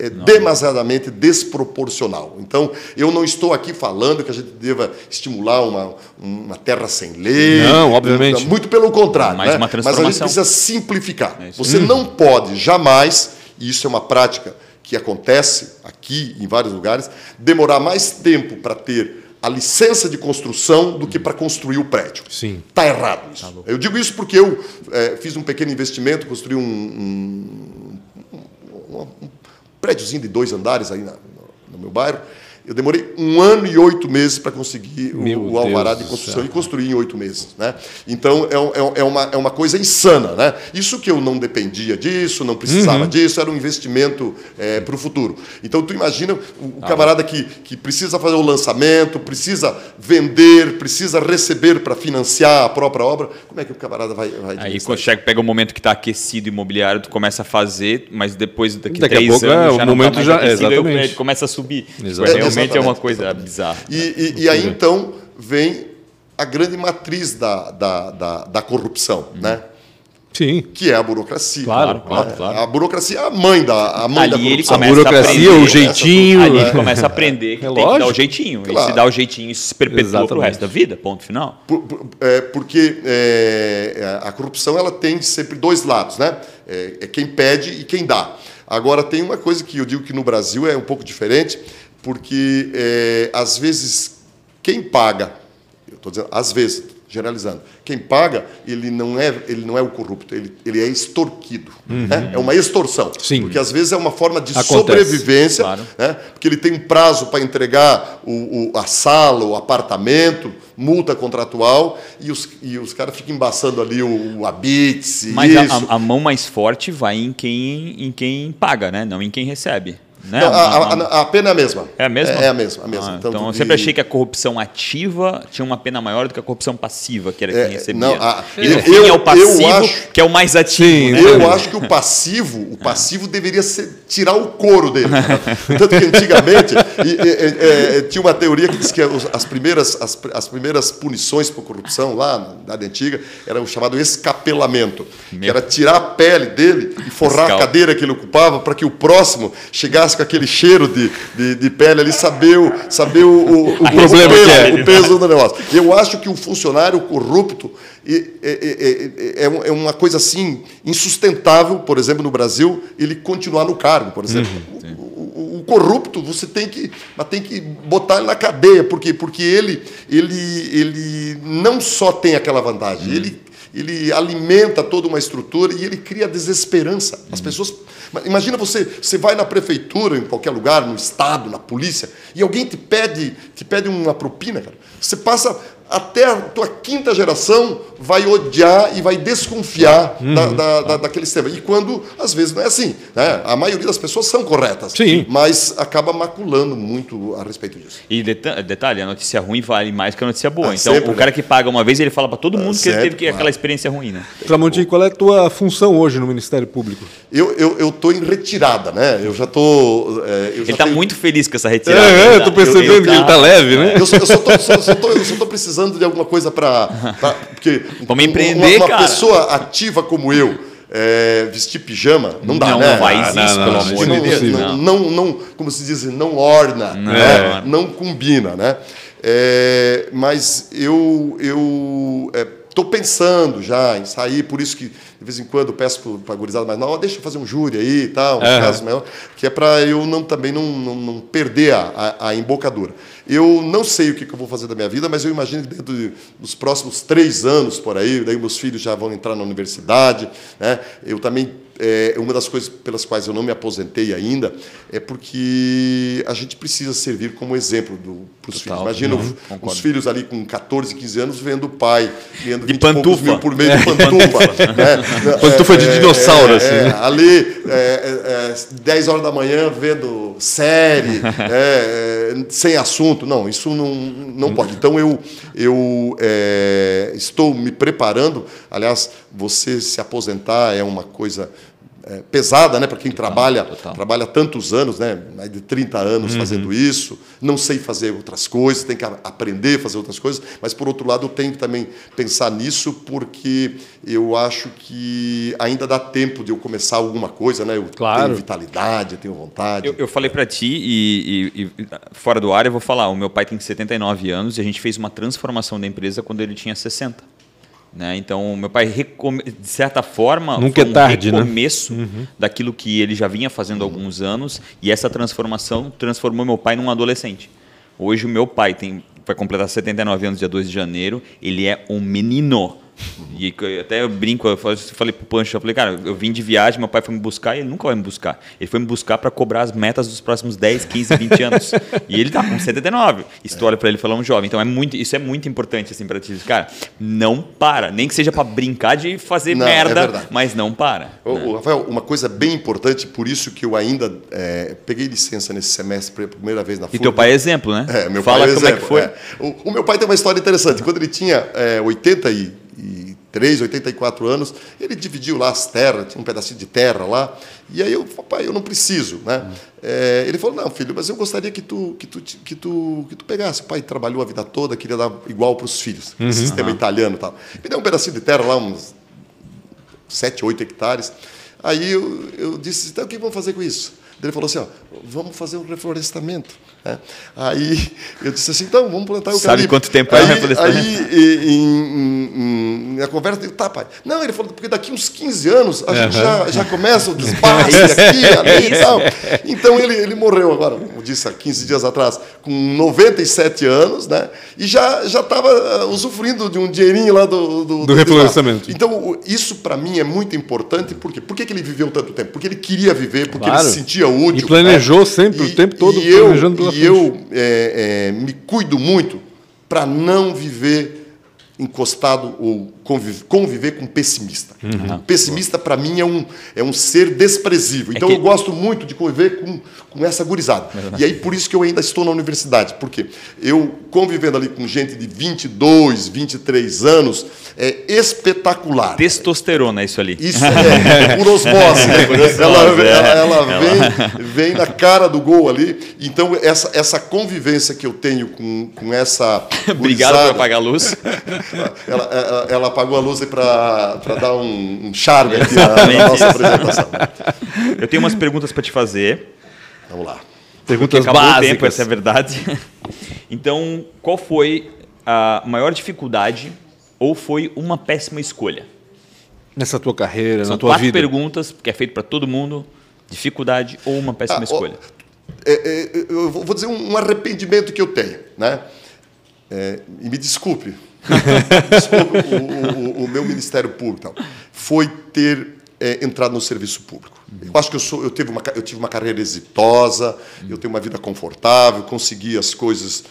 é demasiadamente desproporcional. Então, eu não estou aqui falando que a gente deva estimular uma, uma terra sem lei. Não, obviamente. Muito pelo contrário. Mais né? Mas a gente precisa simplificar. É Você hum. não pode jamais, e isso é uma prática que acontece aqui em vários lugares, demorar mais tempo para ter a licença de construção do que para construir o prédio. Sim. Está errado isso. Tá eu digo isso porque eu é, fiz um pequeno investimento, construí um, um, um, um prédiozinho de dois andares aí na, no, no meu bairro. Eu demorei um ano e oito meses para conseguir o, o, alvará de construção e construir em oito meses. Né? Então, é, é, é, uma, é uma coisa insana. Né? Isso que eu não dependia disso, não precisava uhum. disso, era um investimento é, para o futuro. Então, tu imagina o, ah, camarada que, que precisa fazer o lançamento, precisa vender, precisa receber para financiar a própria obra. Como é que o camarada vai... vai Aí, quando chega, pega o momento que está aquecido imobiliário, tu começa a fazer, mas depois daqui, daqui três a pouco, anos, é, já o momento tá já... Aquecido, exatamente. Aí começa a subir. Exatamente. É, realmente é uma coisa bizarra. E, e, e, aí, então, vem a grande matriz da, da, da, da corrupção, hum. né? Sim. Que é a burocracia. Claro, claro, claro. A burocracia é a mãe da, a mãe Ali da corrupção. a burocracia, o jeitinho. Ali ele começa a aprender que é tem que dar o jeitinho. Claro. E se dá o jeitinho, isso se perpetua para o resto da vida, ponto final. Por, por, é, porque é, a corrupção ela tem sempre dois lados, né? É, é quem pede e quem dá. Agora, tem uma coisa que eu digo que no Brasil é um pouco diferente, porque é, às vezes quem paga, eu estou dizendo às vezes, generalizando. Quem paga, ele não é, ele não é o corrupto, ele, ele é extorquido. Uhum. Né? É uma extorsão. Sim. Porque às vezes é uma forma de Acontece. sobrevivência, claro. né? porque ele tem um prazo para entregar o, o, a sala, o apartamento, multa contratual, e os, e os caras ficam embaçando ali o, o Abits. Mas a, a, mão mais forte vai em quem, em quem paga, né? não em quem recebe. Né? Não, a, a, a, pena é a mesma. É a mesma? É, é a mesma. A mesma. Ah, então, então eu sempre achei que a corrupção ativa tinha uma pena maior do que a corrupção passiva, que era quem é, recebia. Não, a, eu, eu, é o passivo, acho, que é o mais ativo. Sim, né? Eu acho que o passivo, o passivo deveria ser tirar o couro dele. Tanto que antigamente e, e, e, tinha uma teoria que diz que as primeiras, as, as primeiras punições por corrupção lá na idade antiga era o chamado escapelamento, Meu. que era tirar a pele dele e forrar Escal. a cadeira que ele ocupava para que o próximo chegasse com aquele cheiro de, de, de pele ali, saber o, saber o, o, o, problema peso, é. o peso do negócio. Eu acho que o funcionário corrupto é, é, é, é, uma coisa assim insustentável, por exemplo, no Brasil, ele continuar no cargo, por exemplo. Uhum, o, o, corrupto, você tem que, tem que botar ele na cadeia, porque, porque ele, ele, ele não só tem aquela vantagem, uhum. ele ele alimenta toda uma estrutura e ele cria desesperança. As pessoas. Imagina você, você vai na prefeitura, em qualquer lugar, no estado, na polícia, e alguém te pede, te pede uma propina, cara. Você passa até a tua quinta geração vai odiar e vai desconfiar uhum. da, da, da, daquele sistema. E quando, às vezes, não é assim. Né? A maioria das pessoas são corretas, Sim. mas acaba maculando muito a respeito disso. E detalhe, a notícia ruim vale mais que a notícia boa. Ah, então, sempre, o cara que paga uma vez, ele fala para todo mundo ah, que ele teve que, aquela experiência ruim. Né? Tramontim, qual é a tua função hoje no Ministério Público? Eu estou em retirada, né? Eu já estou... É, ele está tenho... muito feliz com essa retirada. É, é estou percebendo eu, eu, que ele está leve, né? Eu só estou precisando de alguma coisa para... Porque Vamos empreender, uma, uma cara. pessoa ativa como eu, é, vestir pijama, não dá, não, né? Não faz não, isso, não, pelo amor de Deus. Não, não, não, como se diz, não orna, não, né? não combina, né? É, mas eu eu estou é, pensando já em sair, por isso que de vez em quando peço para a gurizada, mas não, deixa eu fazer um júri aí e tal, um caso maior, que é para eu não, também não, não, não perder a, a, a embocadura. Eu não sei o que eu vou fazer da minha vida, mas eu imagino que dentro de, dos próximos três anos por aí, daí meus filhos já vão entrar na universidade. Né? Eu também é, uma das coisas pelas quais eu não me aposentei ainda é porque a gente precisa servir como exemplo para os filhos. Imagina uhum, os filhos ali com 14, 15 anos vendo o pai ganhando 20 pantufa. mil por mês de pantufa. né? Pantufa de é, dinossauro, é, assim. É, ali, é, 10 horas da manhã, vendo série, sem assunto. Não, isso não, não pode. Então, eu, eu estou me preparando. Aliás, você se aposentar é uma coisa é, pesada, né, para quem total, trabalha total. trabalha tantos anos, né, mais de 30 anos uhum. fazendo isso, não sei fazer outras coisas, tem que aprender a fazer outras coisas, mas por outro lado eu tenho que também pensar nisso porque eu acho que ainda dá tempo de eu começar alguma coisa, né? Eu claro. tenho vitalidade, eu tenho vontade. Eu, eu falei para ti e, e, e, fora do ar eu vou falar, o meu pai tem 79 anos e a gente fez uma transformação da empresa quando ele tinha 60. Né? Então, meu pai, de certa forma, Nunca foi um é tarde, né? recomeço né? uhum. daquilo que ele já vinha fazendo há alguns anos, e essa transformação transformou meu pai num adolescente. Hoje, o meu pai tem, vai completar 79 anos, dia 2 de janeiro, ele é um menino e até eu brinco, eu falei pro Pancho, eu falei, cara, eu vim de viagem, meu pai foi me buscar e ele nunca vai me buscar. Ele foi me buscar para cobrar as metas dos próximos 10, 15, 20 anos. e ele tá com 79. História para ele falar um jovem. Então é muito, isso é muito importante assim para ti, cara, não para, nem que seja para brincar de fazer não, é merda, é mas não para. Ô, né? Rafael, uma coisa bem importante, por isso que eu ainda é, peguei licença nesse semestre pela primeira vez na FURB. E teu pai é exemplo, né? É, meu Fala pai é como exemplo, é que foi. É. O, o, meu pai tem uma história interessante. Quando ele tinha é, 80 e 83, 84 anos, ele dividiu lá as terras, tinha um pedacinho de terra lá, e aí eu papai, eu não preciso, né? Uhum. É, ele falou, não, filho, mas eu gostaria que tu, que tu, que tu, que tu pegasse. O pai trabalhou a vida toda, queria dar igual para os filhos, uhum. sistema italiano e tal. Me deu um pedacinho de terra lá, uns 7, 8 hectares. Aí eu, eu disse, então o que vamos fazer com isso? Ele falou assim, ó, vamos fazer um reflorestamento. É. Aí eu disse assim, então, vamos plantar o Sabe quanto tempo aí, é o reflorestamento? Aí, em, em, em, a conversa, eu, tá, pai. Não, ele falou, porque daqui uns 15 anos a gente já, já começa o despasse aqui, ali e tal. Então ele, ele morreu agora, como disse há 15 dias atrás, com 97 anos, né? E já estava usufruindo de um dinheirinho lá do, do, do, do reflorestamento. Então, isso para mim é muito importante. Por quê? Por que, que ele viveu tanto tempo? Porque ele queria viver, porque claro. ele se sentia útil. E planejou né? sempre, e, o tempo todo e planejando eu, E eu é, é, me cuido muito para não viver encostado ou conviver, conviver com pessimista. Uhum. Pessimista, para mim, é um, é um ser desprezível. É então, é que... eu gosto muito de conviver com, com essa gurizada. É e aí, por isso que eu ainda estou na universidade. Porque eu, convivendo ali com gente de 22, 23 anos, é espetacular. Testosterona, isso ali. Isso é, por osmose. Né? ela, ela, ela vem, vem na cara do gol ali. Então, essa, essa convivência que eu tenho com, com essa. Obrigado por apagar a luz. ela, ela, ela apagou a luz para dar um, um charme aqui na, nossa apresentação. Eu tenho umas perguntas para te fazer. Vamos lá. Perguntas acabou básicas. o tempo, essa é a verdade. Então, qual foi a maior dificuldade ou foi uma péssima escolha? Nessa tua carreira, São na tua quatro vida? perguntas, que é feito para todo mundo. Dificuldade ou uma péssima ah, escolha? É, é, eu vou dizer um arrependimento que eu tenho. Né? É, e me desculpe, o, o, o, meu Ministério Público tal, foi ter é, entrado no serviço público. Eu acho que eu, sou, eu, tive uma, eu tive uma carreira exitosa, eu tenho uma vida confortável, consegui as coisas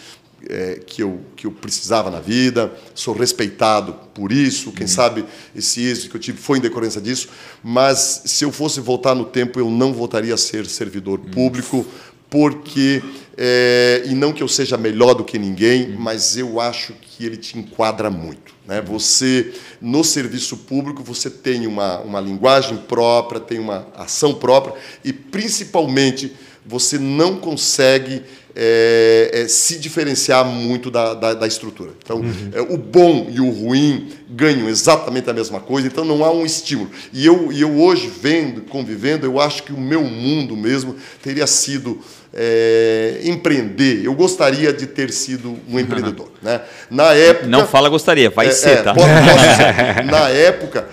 é, que, eu, que eu precisava na vida, sou respeitado por isso. Quem uhum. sabe esse êxito que eu tive foi em decorrência disso. Mas se eu fosse voltar no tempo, eu não voltaria a ser servidor público, porque é, e não que eu seja melhor do que ninguém, mas eu acho que ele te enquadra muito. Né? Você, no serviço público, você tem uma, uma linguagem própria, tem uma ação própria e, principalmente, você não consegue é, é, se diferenciar muito da, da, da estrutura. Então, uhum. é, o bom e o ruim ganham exatamente a mesma coisa, então não há um estímulo. E eu, e eu hoje, vendo, convivendo, eu acho que o meu mundo mesmo teria sido é, empreender. Eu gostaria de ter sido um empreendedor. Uhum. Né? Na época. Não fala gostaria, vai é, ser, é, tá? Posso Na época,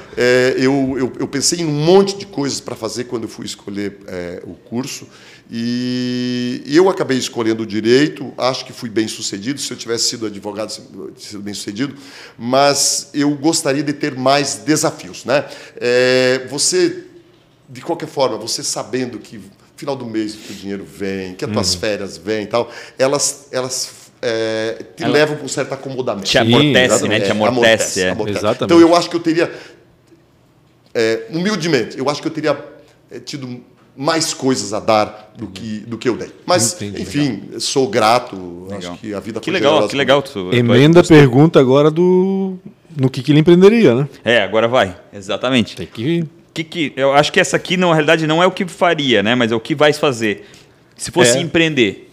eu, eu, eu, pensei em um monte de coisas para fazer quando eu fui escolher o curso. E eu acabei escolhendo o direito, acho que fui bem sucedido. Se eu tivesse sido advogado, sido bem sucedido, mas eu gostaria de ter mais desafios. Né? É, você, de qualquer forma, você sabendo que final do mês o dinheiro vem, que as tuas uhum. férias vêm e tal, elas, elas é, te Ela levam para um certo acomodamento. Te amortece, né? Te amortece. É, amortece. Exatamente. Então eu acho que eu teria, é, humildemente, eu acho que eu teria é, tido mais coisas a dar do que, do que eu dei. Mas, Entendi, enfim, legal. sou grato. Legal. Acho que a vida que legal, que legal. Tu, Emenda a pergunta agora do no que, que ele empreenderia, né? É, agora vai. Exatamente. Tem que que, que eu acho que essa aqui, na realidade, não é o que faria, né? Mas é o que vai fazer. Se fosse é. empreender,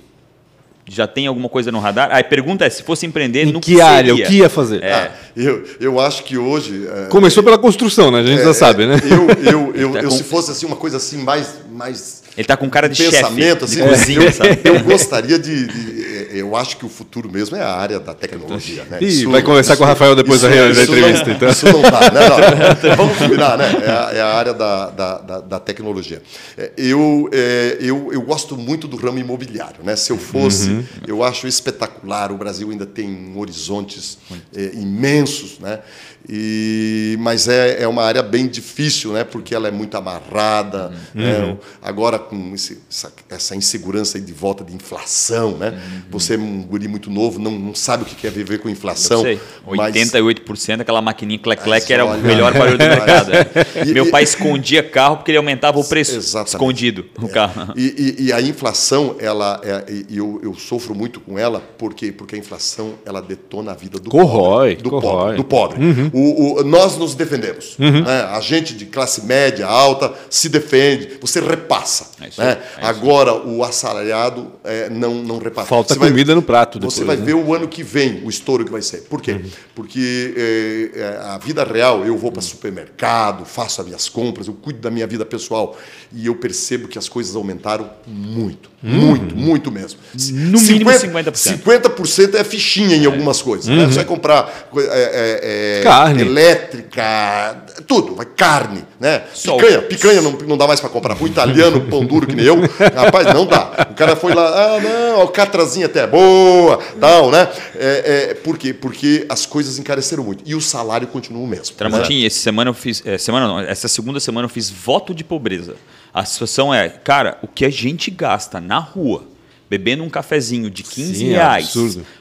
já tem alguma coisa no radar? a pergunta é, se fosse empreender, em no que, que área? O que ia fazer? É. Ah, eu, eu acho que hoje... É, Começou pela construção, né? A gente já é, sabe, né? Eu, eu, eu, tá eu, se fosse assim uma coisa assim mais... mais ele tá com cara de pensamento, chefe, assim, de cozinha, sabe? Eu gostaria de, de, Eu acho que o futuro mesmo é a área da tecnologia. Né? Isso, vai conversar isso, com o Rafael depois isso, da, da entrevista. Não, então. Isso não dá, né? Não, vamos combinar, né? É a, é a área da, da, da, da, tecnologia. É, eu, é, eu, eu gosto muito do ramo imobiliário. Né? Se eu fosse, uhum. eu acho espetacular. O Brasil ainda tem horizontes é, imensos, né? E, mas é, é uma área bem difícil, né? porque ela é muito amarrada. Uhum. Né? Agora, com esse, essa, essa, insegurança de volta de inflação, né? Uhum. Você é um guri muito novo, não, não sabe o que é viver com inflação. Eu sei. 88% mas... aquela maquininha clec-clec era o melhor barulho do mercado. E, Meu pai escondia carro porque ele aumentava o preço exatamente. escondido no é. carro. E, e, e, a inflação, ela, é, eu, eu sofro muito com ela, porque, porque a inflação ela detona a vida do corrói, pobre. Do corrói. pobre. Do pobre. Uhum. O, o, nós nos defendemos. Uhum. Né? A gente de classe média, alta, se defende, você repassa. É né? É Agora, o assalariado é, não, não repassa. Falta você vai comida no prato. Depois, você vai né? ver o ano que vem o estouro que vai ser. Por quê? Uhum. Porque é, a vida real, eu vou para supermercado, faço as minhas compras, eu cuido da minha vida pessoal e eu percebo que as coisas aumentaram muito. Uhum. Muito, muito mesmo. No 50, mínimo 50%. 50% é fichinha em algumas coisas. Uhum. Né? Você vai comprar é, é, carne. elétrica, tudo, vai carne. Né? Picanha, picanha não, não dá mais para comprar. O italiano, pão duro que nem eu, rapaz, não dá. O cara foi lá, ah, não, a catrazinha até é boa, tal, né? É, é, por quê? Porque as coisas encareceram muito. E o salário continua o mesmo. Tramontim, né? essa semana eu fiz. É, semana não, essa segunda semana eu fiz voto de pobreza. A situação é, cara, o que a gente gasta na rua bebendo um cafezinho de 15 Sim, reais,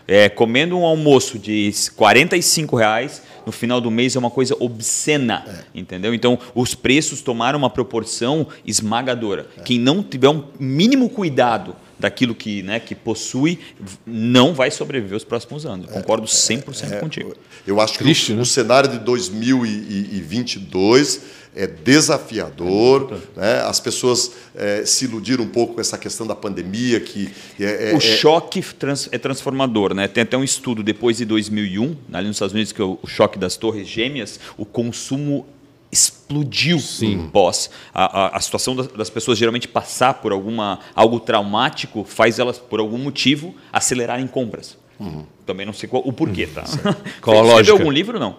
é, comendo um almoço de 45 reais, no final do mês é uma coisa obscena, é. entendeu? Então, os preços tomaram uma proporção esmagadora. É. Quem não tiver um mínimo cuidado daquilo que, né, que possui, não vai sobreviver os próximos anos. É, Concordo 100% é, contigo. Eu acho que Triste, o, né? o cenário de 2022 é desafiador. Né? As pessoas é, se iludiram um pouco com essa questão da pandemia. que é, é, O é choque trans, é transformador. Né? Tem até um estudo depois de 2001, ali nos Estados Unidos, que é o choque das torres gêmeas, o consumo explodiu Sim. pós. A, a, a situação das, das, pessoas geralmente passar por alguma algo traumático faz elas, por algum motivo, acelerarem compras. Uhum. Também não sei qual, o porquê, tá? Qual a lógica? algum livro não?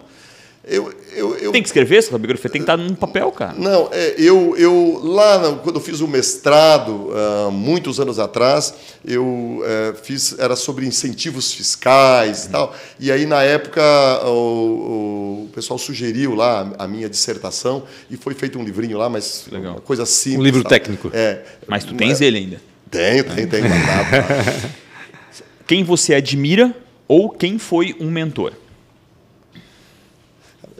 Eu, eu, eu, tem que escrever essa biografia, tem que estar num papel, cara. Não, é, eu, eu lá quando eu fiz o mestrado, uh, muitos anos atrás, eu uh, fiz era sobre incentivos fiscais uhum. e tal. E aí na época o, o, pessoal sugeriu lá a minha dissertação e foi feito um livrinho lá, mas Legal. uma coisa simples. Um livro tal. técnico. É. Mas tu tens é, ele ainda? Tenho, tenho, tenho. quem você admira ou quem foi um mentor?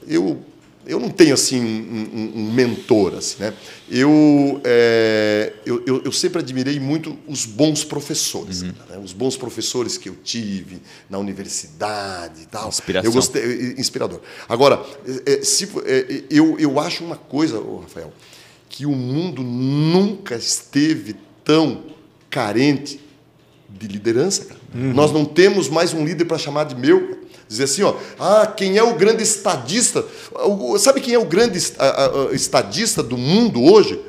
Eu, eu não tenho assim um, um, mentor assim, né? Eu, é, eu, eu, eu, sempre admirei muito os bons professores, uhum. né? os bons professores que eu tive na universidade e tal. Inspiração. Eu gostei, inspirador. Agora, é, se, é, eu, eu acho uma coisa, Rafael, que o mundo nunca esteve tão carente de liderança. Uhum. Nós não temos mais um líder para chamar de meu. Dizer assim, ó, ah, quem é o grande estadista? Sabe quem é o grande estadista do mundo hoje?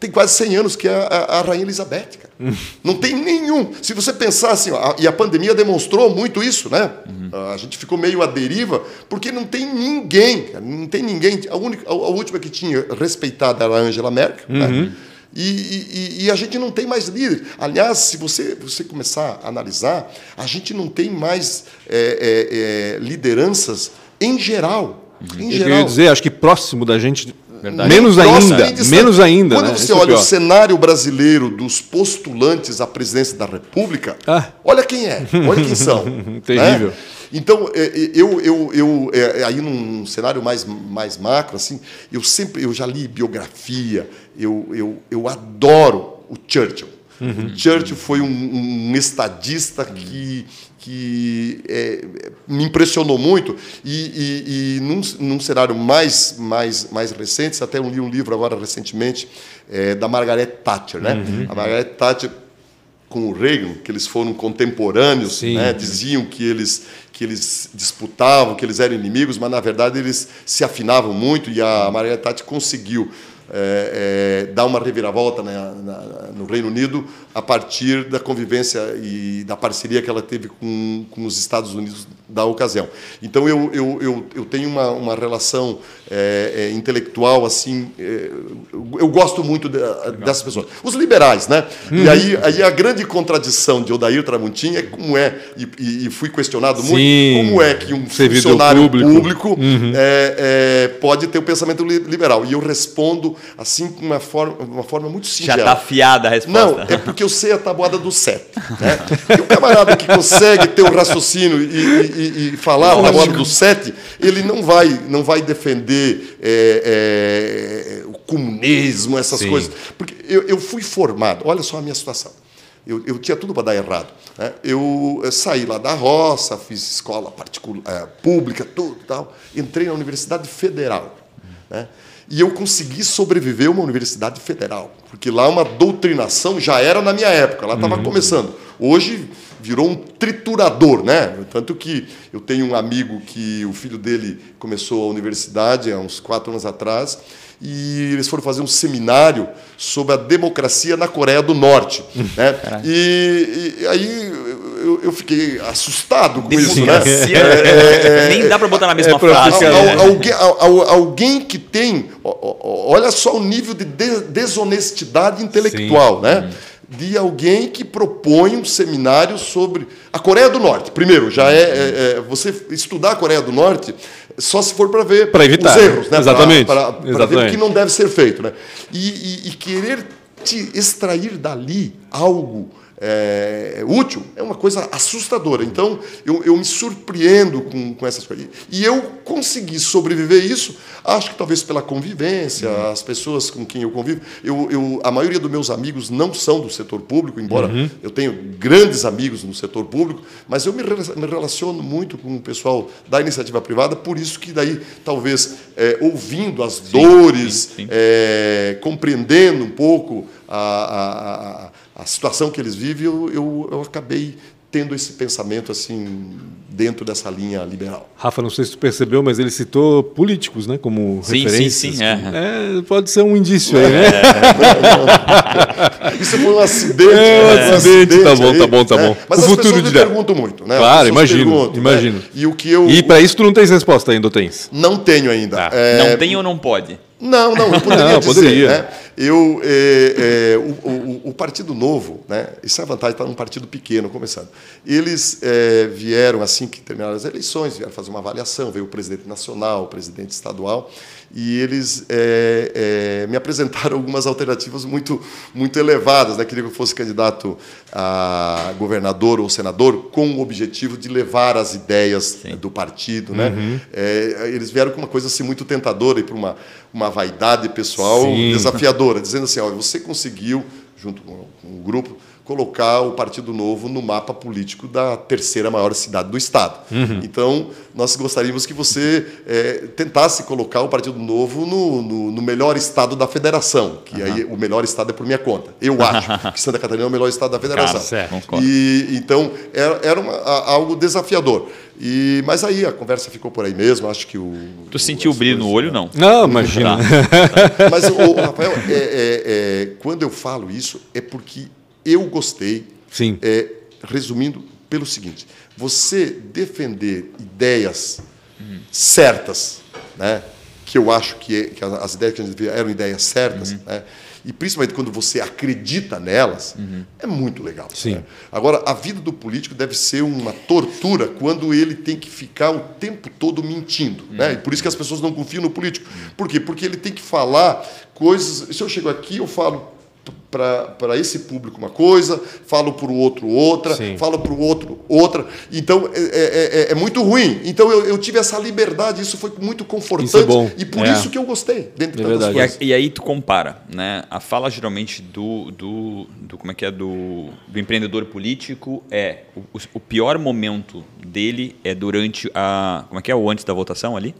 Tem quase 100 anos que é a, a Rainha Elizabeth, cara. Uhum. Não tem nenhum. Se você pensar assim, ó, e a pandemia demonstrou muito isso, né? Uhum. A gente ficou meio à deriva, porque não tem ninguém, cara, não tem ninguém. A, única, a, a última que tinha respeitado era a Angela Merkel, né? uhum. né? E, e, e, a gente não tem mais líder. Aliás, se você, você começar a analisar, a gente não tem mais é, é, é, lideranças em geral. Uhum. Em Eu geral. dizer, acho que próximo da gente. Verdade. Menos ainda, menos ainda. Quando né? você Isso é olha o cenário brasileiro dos postulantes à presidência da República, ah. olha quem é, olha quem são. Terrível. Né? Então, é, é, eu, eu, eu é, aí num cenário mais, mais macro, assim, eu sempre eu já li biografia, eu, eu, eu adoro o Churchill. Uhum. O Churchill foi um, um estadista que, que é, me impressionou muito e, e, e num, num, cenário mais, mais, mais recente, até eu li um livro agora recentemente é, da Margaret Thatcher. Né? Uhum. A Margaret Thatcher com o Reagan, que eles foram contemporâneos, né? diziam que eles, que eles disputavam, que eles eram inimigos, mas na verdade eles se afinavam muito e a Maria Tati conseguiu é, é, dar uma reviravolta na, na, no Reino Unido a partir da convivência e da parceria que ela teve com, com os Estados Unidos da ocasião. Então eu, eu, eu, eu tenho uma, uma relação é, é intelectual assim, é, eu gosto muito de, dessas pessoas. Os liberais, né? Uhum. E aí, aí a grande contradição de Odair Tramontim é como é, e, e fui questionado muito, Sim. como é que um Servidor funcionário público, público uhum. É, pode ter o um pensamento liberal. E eu respondo assim com uma forma, uma forma muito simples. Já está afiada a resposta. Não, é porque eu sei a tabuada do sete. Né? E o camarada que consegue ter o um raciocínio e, e, e falar a tabuada do sete, ele não vai, não vai defender é, é, o comunismo, essas Sim. coisas. Porque eu, eu fui formado, olha só a minha situação. Eu, eu, tinha tudo para dar errado. Né? Eu, eu, saí lá da roça, fiz escola particular, é, pública, tudo tal. Entrei na Universidade Federal. Né? E eu consegui sobreviver a uma universidade federal, porque lá uma doutrinação já era na minha época, lá estava uhum. começando. Hoje virou um triturador, né? Tanto que eu tenho um amigo que o filho dele começou a universidade há uns quatro anos atrás e eles foram fazer um seminário sobre a democracia na Coreia do Norte. né? E, e, aí eu, eu, fiquei assustado com isso. Né? É, é, é, Nem dá para botar na mesma é frase. alguém, alguém, que tem. Olha só o nível de desonestidade intelectual. Sim. né? de alguém que propõe um seminário sobre a Coreia do Norte. Primeiro, já é, é, é você estudar a Coreia do Norte só se for para ver para evitar os erros, né? Exatamente. Para ver o que não deve ser feito, né? E, e, e querer te extrair dali algo é, útil é uma coisa assustadora. Então, eu, eu me surpreendo com, com essas coisas. E eu consegui sobreviver isso, acho que talvez pela convivência, uhum. as pessoas com quem eu convivo. Eu, eu, a maioria dos meus amigos não são do setor público, embora uhum. eu tenha grandes amigos no setor público, mas eu me, me relaciono muito com o pessoal da iniciativa privada, por isso que daí, talvez, é, ouvindo as sim, dores, sim, sim. É, compreendendo um pouco a, a, a a situação que eles vivem, eu, eu, eu acabei tendo esse pensamento assim dentro dessa linha liberal. Rafa, não sei se tu percebeu, mas ele citou políticos, né, como sim, referências. Sim, sim, é. é. Pode ser um indício aí, né? É. Isso foi um acidente. É, um acidente, acidente tá bom, aí, tá bom, tá bom. Mas o as futuro pessoas me perguntam muito, né? Claro, imagino, perguntam, né? imagino. Né? E o que eu E para isso tu não tens resposta ainda, ou tens? Não tenho ainda. Ah, é... Não tem ou não pode? Não, não, eu poderia não, dizer. Poderia. Né? Eu, é, é, o, o, o, Partido Novo, né? isso é a vantagem de estar num partido pequeno, começando. Eles é, vieram, assim que terminaram as eleições, vieram fazer uma avaliação, veio o presidente nacional, o presidente estadual, e eles me apresentaram algumas alternativas muito, muito elevadas. Né? Queria que eu fosse candidato a governador ou senador com o objetivo de levar as ideias Sim. do partido. Né? Uhum. Eles vieram com uma coisa assim, muito tentadora e para uma, uma vaidade pessoal Sim. desafiadora, dizendo assim: olha, você conseguiu, junto com, com o grupo, colocar o Partido Novo no mapa político da terceira maior cidade do Estado. Uhum. Então, nós gostaríamos que você é, tentasse colocar o Partido Novo no, no, no melhor estado da federação, que uhum. aí o melhor estado é por minha conta. Eu acho que Santa Catarina é o melhor estado da federação. Cara, e, então, era, era uma, algo desafiador. E, mas aí a conversa ficou por aí mesmo, acho que o. Tu sentiu o brilho no olho, não? Não, imagina. Tá. Mas, o, Rafael, é, é, é, quando eu falo isso, é porque eu gostei. Sim. É, resumindo, pelo seguinte: você defender ideias uhum. certas, né? que eu acho que, é, que, as ideias que a gente eram ideias certas, uhum. né? e principalmente quando você acredita nelas, uhum. é muito legal. Sim. Né? Agora, a vida do político deve ser uma tortura quando ele tem que ficar o tempo todo mentindo. Né? Uhum. E por isso que as pessoas não confiam no político. Por quê? Porque ele tem que falar coisas. Se eu chego aqui, eu falo para esse público uma coisa, falo para o outro outra, Sim. falo para o outro outra. Então é, é, é, é, muito ruim. Então eu, eu, tive essa liberdade, isso foi muito confortante é e por é. isso que eu gostei. Dentro é coisas. E, e, aí tu compara, né? A fala geralmente do, do, do como é que é do, do empreendedor político é o, o pior momento dele é durante a como é que é o antes da votação ali?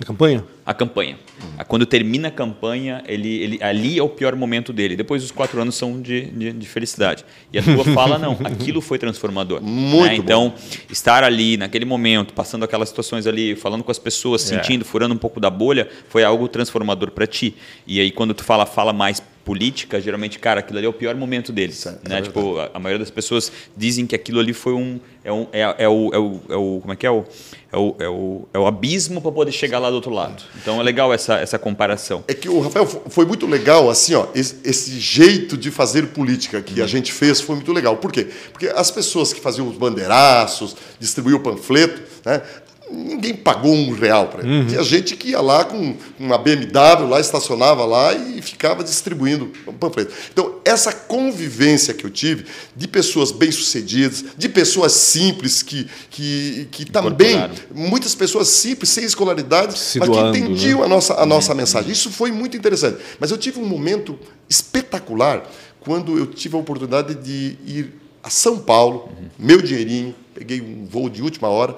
A campanha? A campanha. Uhum. Quando termina a campanha, ele, ele, ali é o pior momento dele. Depois os quatro anos são de, de, de felicidade. E a tua fala, não, aquilo foi transformador. Muito né? Então, estar ali, naquele momento, passando aquelas situações ali, falando com as pessoas, é. sentindo, furando um pouco da bolha, foi algo transformador para ti. E aí, quando tu fala, fala mais política, geralmente, cara, aquilo ali é o pior momento deles. Certo, né? É tipo, a, a, maioria das pessoas dizem que aquilo ali foi um. É, um, é, é, o, é, o, é o. Como é que é? O, é, o, é, o, é o abismo para poder chegar lá do outro lado. Então é legal essa, essa comparação. É que o Rafael foi muito legal, assim, ó, esse, esse jeito de fazer política que uhum. a gente fez foi muito legal. Por quê? Porque as pessoas que faziam os bandeiraços, distribuíam o panfleto, né? Ninguém pagou um real para ele. Uhum. Tinha gente que ia lá com uma BMW, lá estacionava lá e ficava distribuindo panfleto. Então, essa convivência que eu tive de pessoas bem-sucedidas, de pessoas simples que, que, que também, muitas pessoas simples, sem escolaridade, Se mas doando, que entendiam né? a nossa, a nossa uhum. mensagem. Isso foi muito interessante. Mas eu tive um momento espetacular quando eu tive a oportunidade de ir a São Paulo, uhum. meu dinheirinho, peguei um voo de última hora,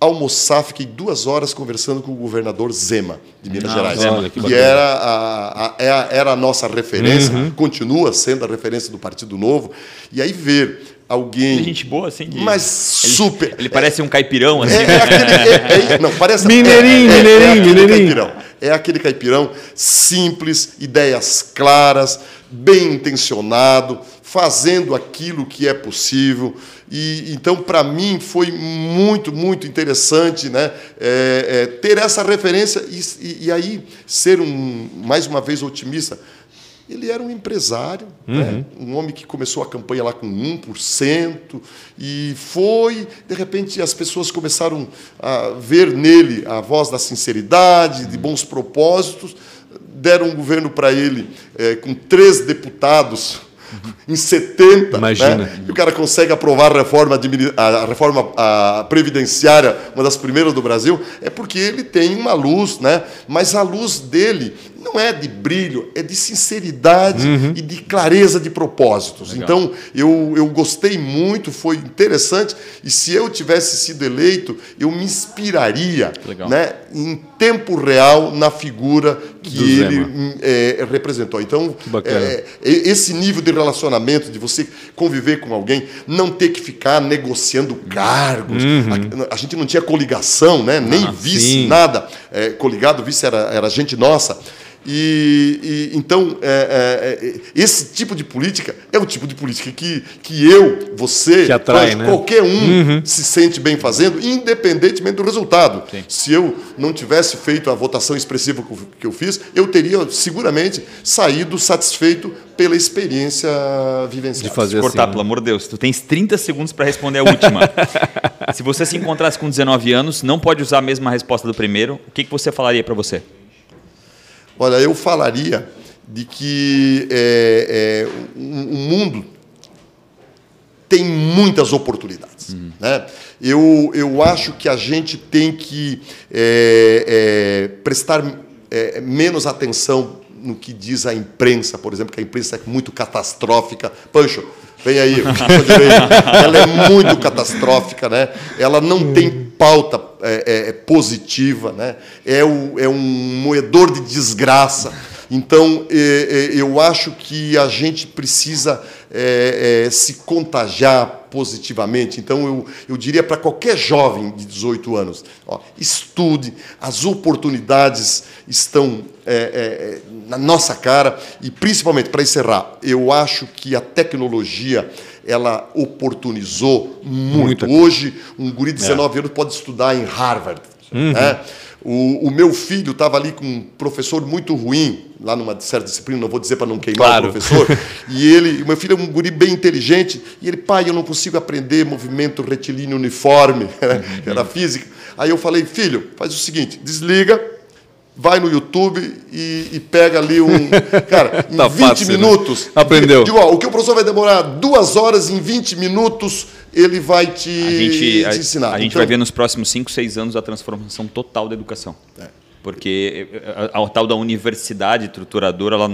almoçar, fiquei duas horas conversando com o governador Zema, de Minas ah, Gerais, olha, que, que era a, a, era a nossa referência, uhum. continua sendo a referência do Partido Novo, e aí ver alguém. É gente boa, assim. De... Mas ele, super. Ele parece um caipirão, assim. É, é aquele. É, é, não, parece. Mineirinho, é, mineirinho, mineirinho. Caipirão. É aquele caipirão simples, ideias claras, bem intencionado, fazendo aquilo que é possível. E então, para mim, foi muito, muito interessante, né, é, é, ter essa referência e, e, e aí ser um mais uma vez otimista. Ele era um empresário, uhum. né? um homem que começou a campanha lá com 1%, e foi, de repente, as pessoas começaram a ver nele a voz da sinceridade, de bons propósitos, deram um governo para ele é, com três deputados em 70. Imagina. Né? E o cara consegue aprovar a reforma, a reforma a previdenciária, uma das primeiras do Brasil, é porque ele tem uma luz, né? mas a luz dele não é de brilho, é de sinceridade uhum. e de clareza de propósitos. Legal. Então, eu, eu gostei muito, foi interessante, e se eu tivesse sido eleito, eu me inspiraria né, em tempo real na figura que Do ele é, representou. Então, é, esse nível de relacionamento, de você conviver com alguém, não ter que ficar negociando cargos. Uhum. A, a, gente não tinha coligação, né? nem ah, vice, sim. nada. É, coligado, vice era, era gente nossa. E, e então é, é, é, esse tipo de política é o tipo de política que, que eu, você, que atrai, né? qualquer um uhum. se sente bem fazendo, independentemente do resultado. Sim. Se eu não tivesse feito a votação expressiva que eu fiz, eu teria seguramente saído satisfeito pela experiência vivenciada. De fazer cortar, assim, pelo amor de Deus. Tu tens 30 segundos para responder a última. se você se encontrasse com 19 anos, não pode usar a mesma resposta do primeiro, o que, que você falaria para você? Olha, eu falaria de que é, é, o, mundo tem muitas oportunidades. Uhum. Né? Eu, eu acho que a gente tem que é, é, prestar é, menos atenção no que diz a imprensa, por exemplo, que a imprensa é muito catastrófica. Pancho, vem aí, ela é muito catastrófica, né? ela não tem pauta é, é, é, positiva, né? é, o, é um moedor de desgraça. Então, é, é eu acho que a gente precisa é, se contagiar positivamente. Então, eu, eu diria para qualquer jovem de 18 anos: ó, estude, as oportunidades estão na nossa cara, e principalmente, para encerrar, eu acho que a tecnologia ela oportunizou muito. Hoje, um guri de 19 é. anos pode estudar em Harvard. Uhum. Né? O, o, meu filho estava ali com um professor muito ruim, lá numa certa disciplina, não vou dizer para não queimar claro. o professor. e ele, o meu filho é um guri bem inteligente, e ele, pai, eu não consigo aprender movimento retilíneo uniforme, uhum. era física. Aí eu falei, filho, faz o seguinte, desliga, vai no YouTube e, e pega ali um. Cara, em tá 20 fácil, né? minutos. Né? Aprendeu. Digo, ó, o que o professor vai demorar duas horas, em 20 minuros, ele vai te, a gente, te ensinar. A, a gente então, vai ver nos próximos 5, 6 anos a transformação total da educação. É. Porque a, a, a, tal da universidade estruturadora, ela,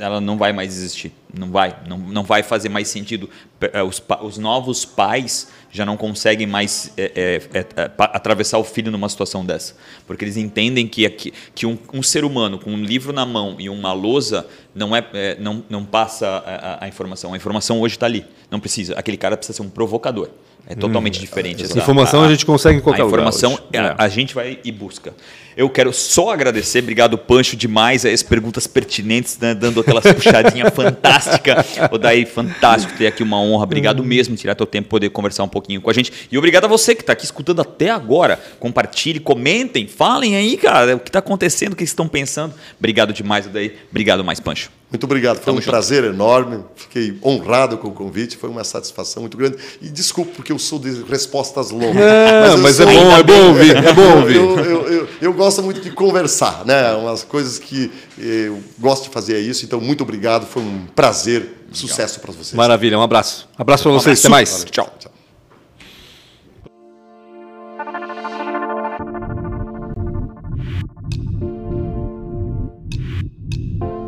ela não vai mais existir. Não vai. Não, não vai fazer mais sentido. É, os, os novos pais já não conseguem mais é, é, é, é atravessar o filho numa situação dessa. Porque eles entendem que, que, um, um, ser humano com um livro na mão e uma lousa não, é, é não, não passa a, a, informação. A informação hoje está ali. Não precisa. Aquele cara precisa ser um provocador. É totalmente hum, diferente. Essa informação a, a, gente consegue em qualquer lugar. A informação a, a gente vai e busca. Eu quero só agradecer, obrigado Pancho demais, as perguntas pertinentes, né, dando aquela puxadinha fantástica. O Daí, fantástico ter aqui uma honra. Obrigado mesmo, tirar teu tempo poder conversar um pouquinho com a gente. E obrigado a você que está aqui escutando até agora. Compartilhe, comentem, falem aí, cara, o que está acontecendo, o que estão pensando. Obrigado demais, Daí. Obrigado mais, Pancho. Muito obrigado, foi um junto. prazer enorme. Fiquei honrado com o convite, foi uma satisfação muito grande. E desculpe porque eu sou de respostas longas. Não, mas, mas é bom, é bom ouvir, é bom ouvir. Eu, eu, eu, eu, gosto muito de conversar, né? Umas coisas que eu gosto de fazer é isso. Então, muito obrigado, foi um prazer, sucesso para vocês. Maravilha, um abraço. Abraço para vocês, até mais. Valeu. Tchau.